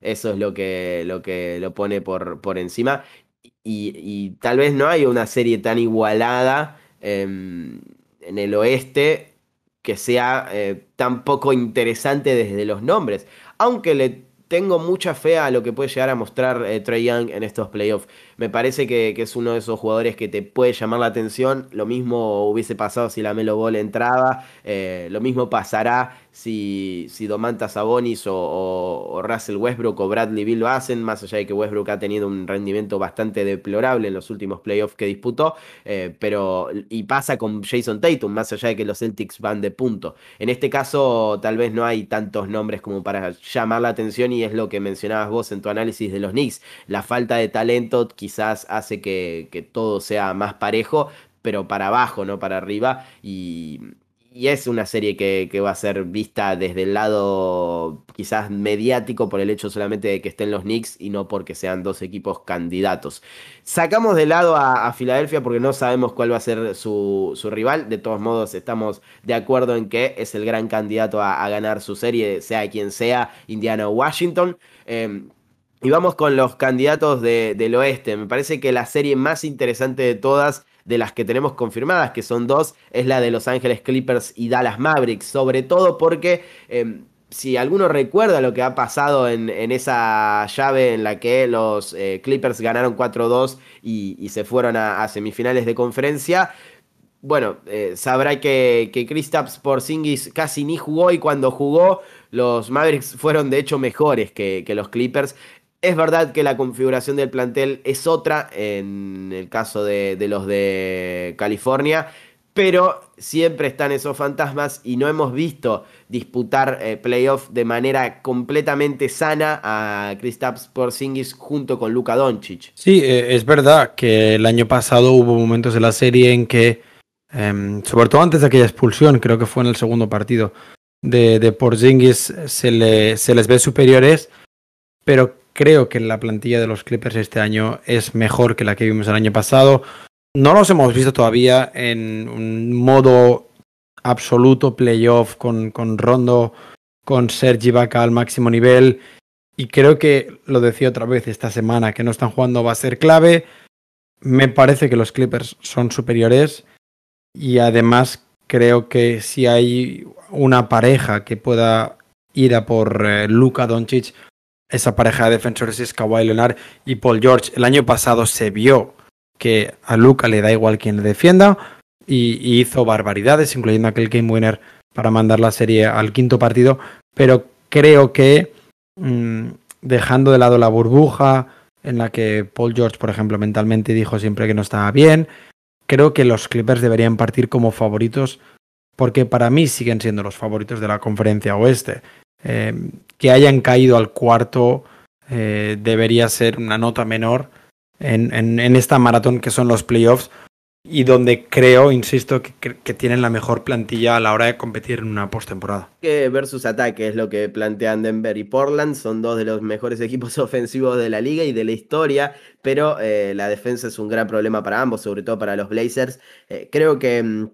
Eso es lo que lo, que lo pone por, por encima. Y, tal vez no hay una serie tan igualada eh, en el oeste que sea eh, tan poco interesante desde los nombres. Aunque le tengo mucha fe a lo que puede llegar a mostrar eh, Trey Young en estos playoffs. Me parece que, es uno de esos jugadores que te puede llamar la atención. Lo mismo hubiese pasado si la Melo Ball entraba. Eh, lo mismo pasará si, si Domantas Sabonis o, Russell Westbrook o Bradley Bill lo hacen. Más allá de que Westbrook ha tenido un rendimiento bastante deplorable en los últimos playoffs que disputó. Eh, pero, y pasa con Jason Tatum, más allá de que los Celtics van de punto. En este caso, tal vez no hay tantos nombres como para llamar la atención. Y es lo que mencionabas vos en tu análisis de los Knicks. La falta de talento hace que, todo sea más parejo, pero para abajo, no para arriba. Y, es una serie que, va a ser vista desde el lado quizás mediático por el hecho solamente de que estén los Knicks y no porque sean dos equipos candidatos. Sacamos de lado a, Filadelfia porque no sabemos cuál va a ser su, rival. De todos modos, estamos de acuerdo en que es el gran candidato a, ganar su serie, sea quien sea, Indiana o Washington. Eh, y vamos con los candidatos de, del oeste. Me parece que la serie más interesante de todas de las que tenemos confirmadas, que son dos, es la de Los Ángeles Clippers y Dallas Mavericks, sobre todo porque eh, si alguno recuerda lo que ha pasado en, en esa llave en la que los eh, Clippers ganaron 4-2 y, y, se fueron a, a, semifinales de conferencia, bueno, eh, sabrá que, que Kristaps Porzingis casi ni jugó y cuando jugó los Mavericks fueron de hecho mejores que, que los Clippers. Es verdad que la configuración del plantel es otra en el caso de, los de California, pero siempre están esos fantasmas y no hemos visto disputar eh, playoff de manera completamente sana a Kristaps Porzingis junto con Luka Doncic. Sí, eh, es verdad que el año pasado hubo momentos de la serie en que, eh, sobre todo antes de aquella expulsión, creo que fue en el segundo partido de, de Porzingis, se, le, se les ve superiores, pero Creo que la plantilla de los Clippers este año es mejor que la que vimos el año pasado. No los hemos visto todavía en un modo absoluto playoff con, con Rondo, con Sergi Vaca al máximo nivel. Y creo que, lo decía otra vez esta semana, que no están jugando va a ser clave. Me parece que los Clippers son superiores. Y además creo que si hay una pareja que pueda ir a por eh, Luka Doncic, esa pareja de defensores es Kawhi Leonard y Paul George. El año pasado se vio que a Luca le da igual quien le defienda y, hizo barbaridades, incluyendo aquel game winner para mandar la serie al quinto partido. Pero creo que mmm, dejando de lado la burbuja en la que Paul George, por ejemplo, mentalmente dijo siempre que no estaba bien, creo que los Clippers deberían partir como favoritos porque para mí siguen siendo los favoritos de la conferencia oeste. Eh, que hayan caído al cuarto eh, debería ser una nota menor en, esta maratón que son los playoffs y donde creo, insisto, que, tienen la mejor plantilla a la hora de competir en una postemporada. Versus ataque es lo que plantean Denver y Portland, son dos de los mejores *laughs* equipos ofensivos de la liga y de la historia, pero eh, la defensa es un gran problema para ambos, sobre todo para los Blazers. Creo que mm,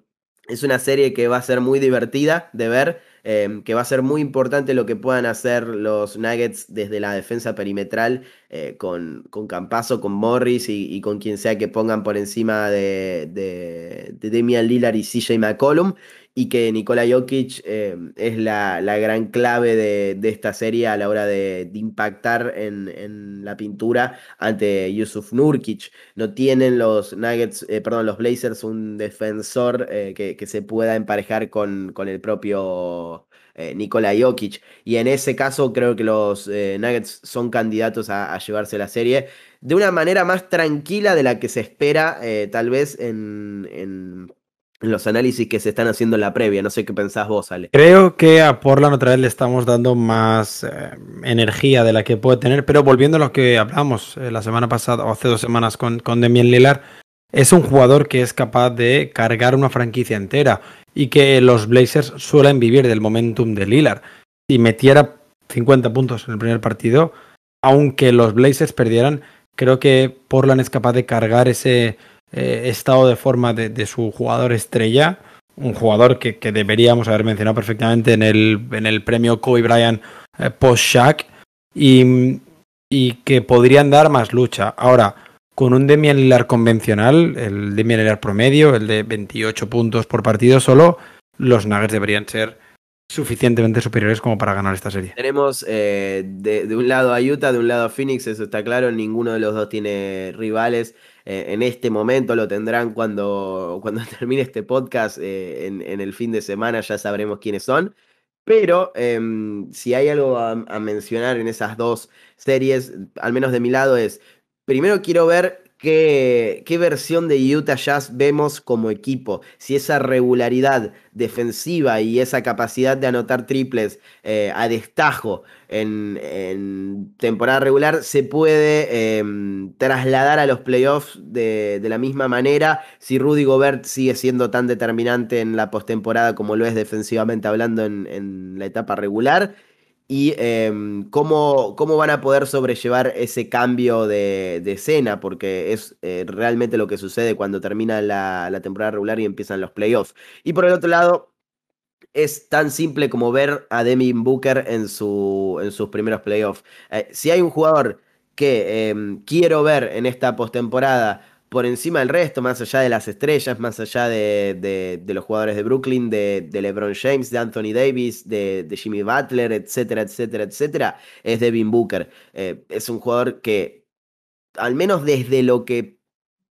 es una serie que va a ser muy divertida de ver. Eh, que va a ser muy importante lo que puedan hacer los Nuggets desde la defensa perimetral eh, con, con con Morris y, y, con quien sea que pongan por encima de, de, de Damian Lillard y CJ McCollum y que Nikola Jokic eh, es la, la, gran clave de, de, esta serie a la hora de, impactar en, en, la pintura ante Yusuf Nurkic. No tienen los Nuggets, eh, perdón, los Blazers un defensor eh, que, que, se pueda emparejar con, con el propio Nikola Jokic. Y en ese caso creo que los Nuggets son candidatos a, llevarse la serie de una manera más tranquila de la que se espera tal vez en los análisis que se están haciendo en la previa. No sé qué pensás vos, Ale. Creo que a Portland otra vez le estamos dando más eh, energía de la que puede tener, pero volviendo a lo que hablamos eh, la semana pasada o hace dos semanas con, con Demian Lillard, es un jugador que es capaz de cargar una franquicia entera y que los Blazers suelen vivir del momentum de Lillard. Si metiera 50 puntos en el primer partido, aunque los Blazers perdieran, creo que Portland es capaz de cargar ese eh, estado de forma de, su jugador estrella, un jugador que, que, deberíamos haber mencionado perfectamente en el, en el premio Kobe Bryant eh, post-Shaq y, y, que podrían dar más lucha. Ahora, con un Demian Lillard convencional, el Demian Lillard promedio, el de 28 puntos por partido solo, los Nuggets deberían ser suficientemente superiores como para ganar esta serie. Tenemos eh, de, de, un lado a Utah, de un lado a Phoenix, eso está claro, ninguno de los dos tiene rivales eh, en este momento, lo tendrán cuando, cuando *laughs* termine este podcast eh, en, el fin de semana, ya sabremos quiénes son. Pero eh, si hay algo a, mencionar en esas dos series, al menos de mi lado, es, primero quiero ver qué, versión de Utah Jazz vemos como equipo. Si esa regularidad defensiva y esa capacidad de anotar triples eh, a destajo en, temporada regular se puede eh, trasladar a los playoffs de, la misma manera. Si Rudy Gobert sigue siendo tan determinante en la postemporada como lo es defensivamente hablando en la etapa regular y eh, cómo, cómo, van a poder sobrellevar ese cambio de, escena, porque es eh, realmente lo que sucede cuando termina la, temporada regular y empiezan los playoffs. Y por el otro lado, es tan simple como ver a Devin Booker en, su, en sus primeros playoffs. Eh, si hay un jugador que em, quiero ver en esta postemporada por encima del resto, más allá de las estrellas, más allá de, de, los jugadores de Brooklyn, de, de, LeBron James, de Anthony Davis, de, Jimmy Butler, etcétera, etcétera, etcétera, es Devin Booker. Eh, es un jugador que, al menos desde lo que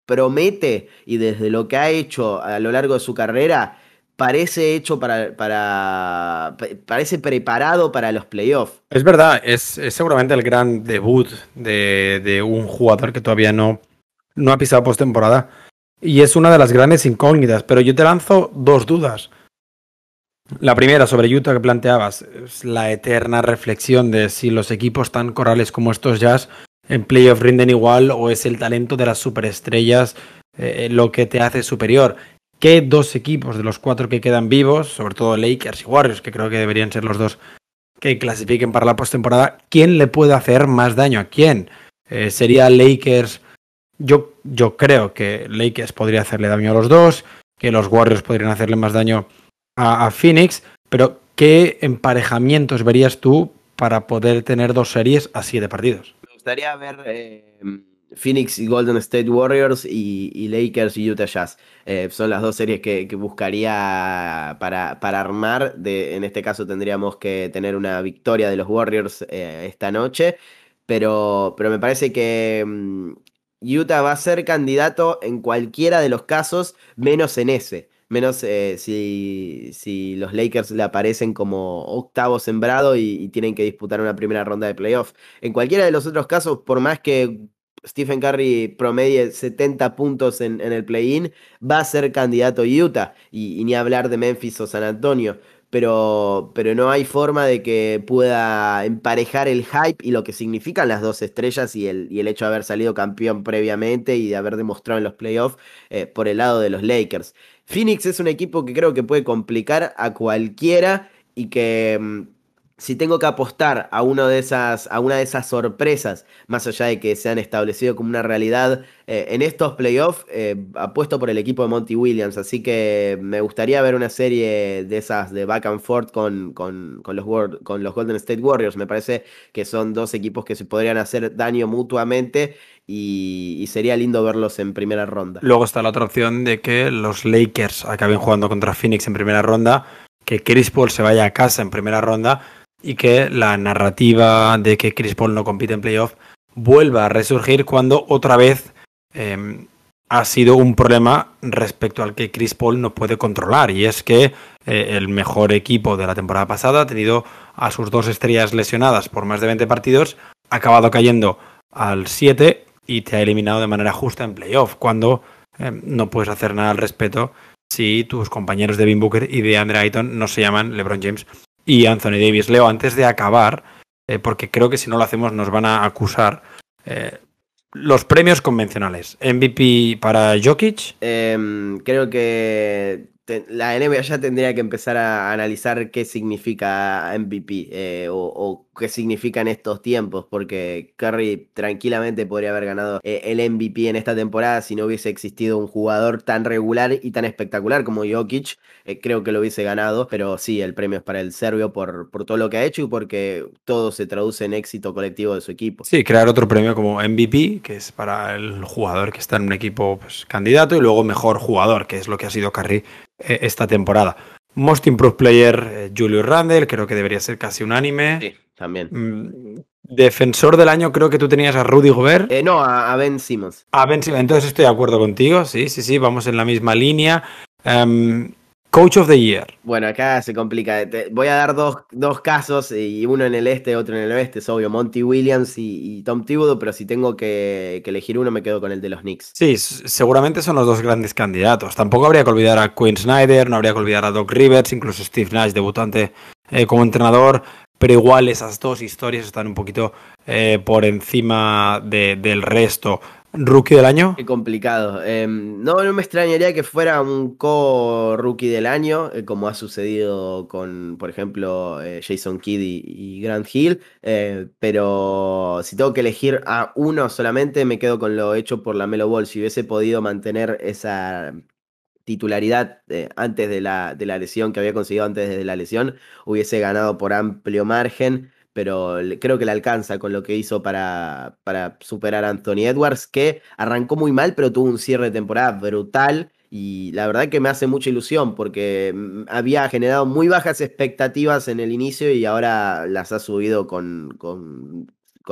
promete y desde lo que ha hecho a lo largo de su carrera, parece hecho para, para parece preparado para los playoffs. Es verdad, es, es seguramente el gran debut de, de un jugador que todavía no no ha pisado postemporada. Y es una de las grandes incógnitas, pero yo te lanzo dos dudas. La primera sobre Utah que planteabas es la eterna reflexión de si los equipos tan corrales como estos Jazz en playoff rinden igual o es el talento de las superestrellas eh, lo que te hace superior. ¿Qué dos equipos de los cuatro que quedan vivos, sobre todo Lakers y Warriors, que creo que deberían ser los dos que clasifiquen para la postemporada, quién le puede hacer más daño a quién? Eh, ¿Sería Lakers yo, yo creo que Lakers podría hacerle daño a los dos, que los Warriors podrían hacerle más daño a, a Phoenix, pero ¿qué emparejamientos verías tú para poder tener dos series así de partidos? Me gustaría ver eh, Phoenix y Golden State Warriors y, y Lakers y Utah Jazz. Eh, son las dos series que, que buscaría para, para, armar. De, en este caso tendríamos que tener una victoria de los Warriors eh, esta noche. Pero, pero me parece que, mm, Utah va a ser candidato en cualquiera de los casos, menos en ese. Menos eh, si, si, los Lakers le aparecen como octavo sembrado y, tienen que disputar una primera ronda de playoff. En cualquiera de los otros casos, por más que Stephen Curry promedie 70 puntos en, el play-in, va a ser candidato Utah. Y ni hablar de Memphis o San Antonio pero, pero no hay forma de que pueda emparejar el hype y lo que significan las dos estrellas y el, y el hecho de haber salido campeón previamente y de haber demostrado en los playoffs eh, por el lado de los Lakers. Phoenix es un equipo que creo que puede complicar a cualquiera y que mm, si tengo que apostar a, uno de esas, a una de esas sorpresas, más allá de que se han establecido como una realidad eh, en estos playoffs, eh, apuesto por el equipo de Monty Williams. Así que me gustaría ver una serie de esas de back and forth con, con, con, los, Golden State Warriors. Me parece que son dos equipos que se podrían hacer daño mutuamente y, y, sería lindo verlos en primera ronda. Luego está la otra opción de que los Lakers acaben jugando contra Phoenix en primera ronda, que Chris Paul se vaya a casa en primera ronda y que la narrativa de que Chris Paul no compite en playoff vuelva a resurgir cuando otra vez eh, ha sido un problema respecto al que Chris Paul no puede controlar. Y es que eh, el mejor equipo de la temporada pasada ha tenido a sus dos estrellas lesionadas por más de 20 partidos, ha acabado cayendo al 7 y te ha eliminado de manera justa en playoff cuando eh, no puedes hacer nada al respecto si tus compañeros de Devin Booker y de Andre Ayton no se llaman LeBron James y Anthony Davis. Leo, antes de acabar, eh, porque creo que si no lo hacemos nos van a acusar, eh, los premios convencionales. MVP para Jokic. Eh, creo que la NBA ya tendría que empezar a analizar qué significa MVP eh, o, o, qué significa en estos tiempos, porque Curry tranquilamente podría haber ganado eh, el MVP en esta temporada si no hubiese existido un jugador tan regular y tan espectacular como Jokic. Eh, creo que lo hubiese ganado, pero sí, el premio es para el serbio por, todo lo que ha hecho y porque todo se traduce en éxito colectivo de su equipo. Sí, crear otro premio como MVP, que es para el jugador que está en un equipo pues, candidato, y luego mejor jugador, que es lo que ha sido Curry esta temporada. Most Improved Player, eh, Julius Randle, creo que debería ser casi unánime. Sí, también. Mm, defensor del año, creo que tú tenías a Rudy Gobert. Eh, no, a, a, Ben Simmons. A Ben Simmons, entonces estoy de acuerdo contigo, sí, sí, sí, vamos en la misma línea. Um, Coach of the Year. Bueno, acá se complica. voy a dar dos, dos, casos, y uno en el este, otro en el oeste. Es obvio, Monty Williams y, Tom Thibodeau, pero si tengo que, elegir uno, me quedo con el de los Knicks. Sí, seguramente son los dos grandes candidatos. Tampoco habría que olvidar a Quinn Snyder, no habría que olvidar a Doc Rivers, incluso Steve Nash, debutante eh, como entrenador. Pero igual esas dos historias están un poquito eh, por encima del resto. ¿Rookie del año? Qué complicado. Em, no, no me extrañaría que fuera un co-rookie del año, eh, como ha sucedido con, por ejemplo, eh, Jason Kidd y, Grant Hill. Eh, pero si tengo que elegir a uno solamente, me quedo con lo hecho por la Melo Ball. Si hubiese podido mantener esa titularidad antes de la, de la lesión que había conseguido antes de la lesión, hubiese ganado por amplio margen pero creo que le alcanza con lo que hizo para, para superar a Anthony Edwards, que arrancó muy mal, pero tuvo un cierre de temporada brutal. Y la verdad que me hace mucha ilusión porque mm, había generado muy bajas expectativas en el inicio y ahora las ha subido con, con,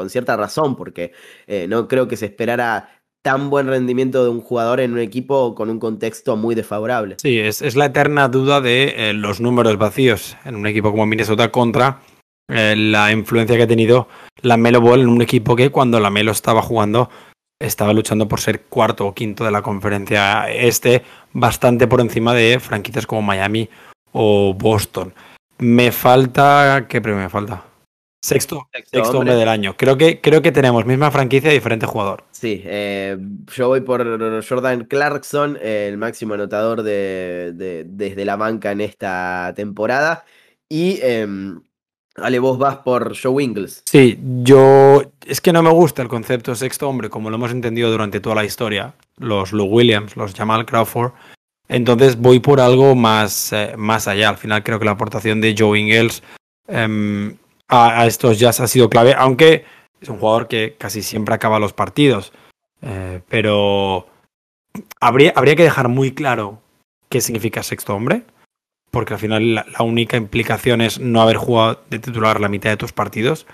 cierta razón, porque eh, no creo que se esperara tan buen rendimiento de un jugador en un equipo con un contexto muy desfavorable. Sí, es, la eterna duda de eh, los números vacíos en un equipo como Minnesota contra eh, la influencia que ha tenido la Melo Ball en un equipo que cuando la Melo estaba jugando estaba luchando por ser cuarto o quinto de la conferencia este, bastante por encima de franquicias como Miami o Boston. Me falta. ¿Qué premio me falta? Sexto, sexto, hombre. del año. Creo que, creo que tenemos misma franquicia, diferente jugador. Sí, eh, yo voy por Jordan Clarkson, el máximo anotador de, desde la banca en esta temporada. Y em, Ale, vos vas por Joe Ingles. Sí, yo. Es que no me gusta el concepto sexto hombre, como lo hemos entendido durante toda la historia. Los Lou Williams, los Jamal Crawford. Entonces voy por algo más, eh, más allá. Al final creo que la aportación de Joe Ingles em, a, estos Jazz ha sido clave, aunque es un jugador que casi siempre acaba los partidos. Eh, pero habría, habría que dejar muy claro qué significa sexto hombre porque al final la, única implicación es no haber jugado de titular la mitad de tus partidos.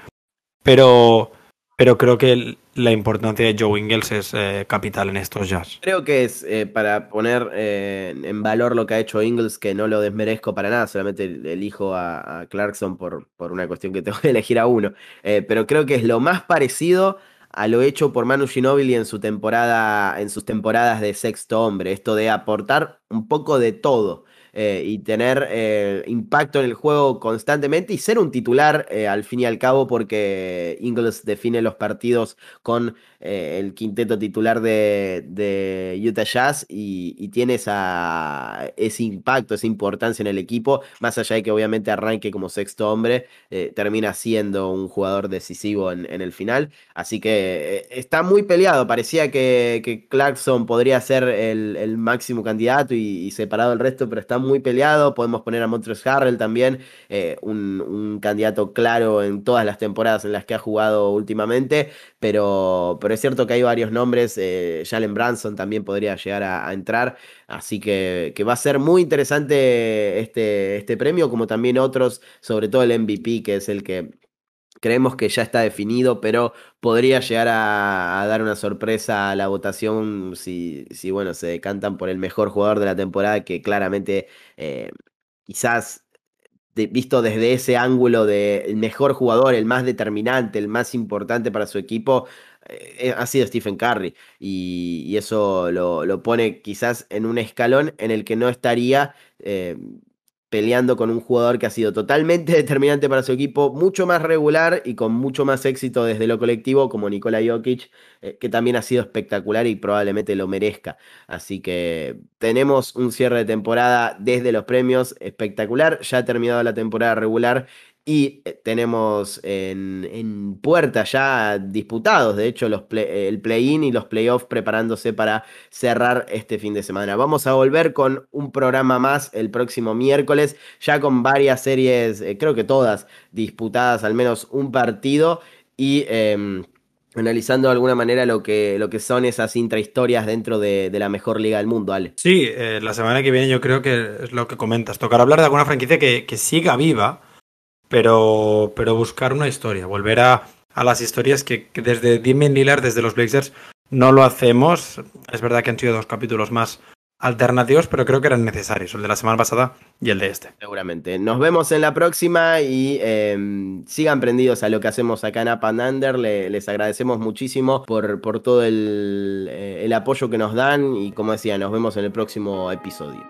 Pero, pero creo que la importancia de Joe Ingles es eh, capital en estos jazz. Creo que es eh, para poner eh, en valor lo que ha hecho Ingles, que no lo desmerezco para nada, solamente elijo a, Clarkson por, por, una cuestión que tengo que elegir a uno. pero creo que es lo más parecido a lo hecho por Manu Ginobili en su temporada, en sus temporadas de sexto hombre. Esto de aportar un poco de todo. Eh, y tener eh, impacto en el juego constantemente y ser un titular eh, al fin y al cabo porque Ingles define los partidos con el quinteto titular de, Utah Jazz y, tiene esa, ese impacto, esa importancia en el equipo, más allá de que obviamente arranque como sexto hombre, termina siendo un jugador decisivo en, el final. Así que está muy peleado, parecía que, Clarkson podría ser el, máximo candidato y, y separado del resto, pero está muy peleado. Podemos poner a Montres Harrell también, eh, un, candidato claro en todas las temporadas en las que ha jugado últimamente. Pero es cierto que hay varios nombres. Eh, Jalen Branson también podría llegar a, entrar. Así que, va a ser muy interesante este, este premio, como también otros, sobre todo el MVP, que es el que Creemos que ya está definido, pero podría llegar a, dar una sorpresa a la votación si, se decantan por el mejor jugador de la temporada, que claramente eh, quizás visto desde ese ángulo de mejor jugador, el más determinante, el más importante para su equipo, eh, ha sido Stephen Curry. Y, eso lo, pone quizás en un escalón en el que no estaría eh, peleando con un jugador que ha sido totalmente *laughs* determinante para su equipo, mucho más regular y con mucho más éxito desde lo colectivo, como Nikola Jokic, eh, que también ha sido espectacular y probablemente lo merezca. Así que tenemos un cierre de temporada desde los premios espectacular, ya ha terminado la temporada regular y eh, tenemos en, puerta ya disputados, de hecho, los el play-in y los playoffs preparándose para cerrar este fin de semana. Vamos a volver con un programa más el próximo miércoles, ya con varias series, eh, creo que todas disputadas, al menos un partido y... Em, analizando de alguna manera lo que, lo que son esas intrahistorias dentro de, la mejor liga del mundo, Ale. Sí, eh, la semana que viene yo creo que es lo que comentas, tocar hablar de alguna franquicia que, que siga viva, pero, pero buscar una historia, volver a, a las historias que, desde Damien Lillard, desde los Blazers, no lo hacemos. Es verdad que han sido dos capítulos más alternativos, pero creo que eran necesarios, el de la semana pasada y el de este. Seguramente. Nos vemos en la próxima y eh, sigan prendidos a lo que hacemos acá en Up and Under. Le- les agradecemos muchísimo por, por todo el, eh, el apoyo que nos dan y como decía, nos vemos en el próximo episodio.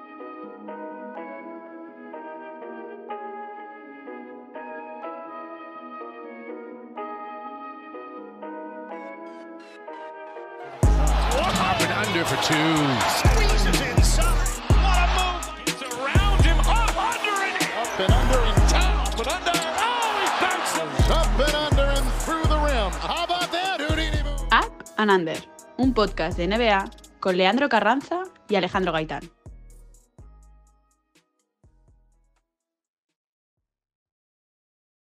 Up and Under, un podcast de NBA con Leandro Carranza y Alejandro Gaitán.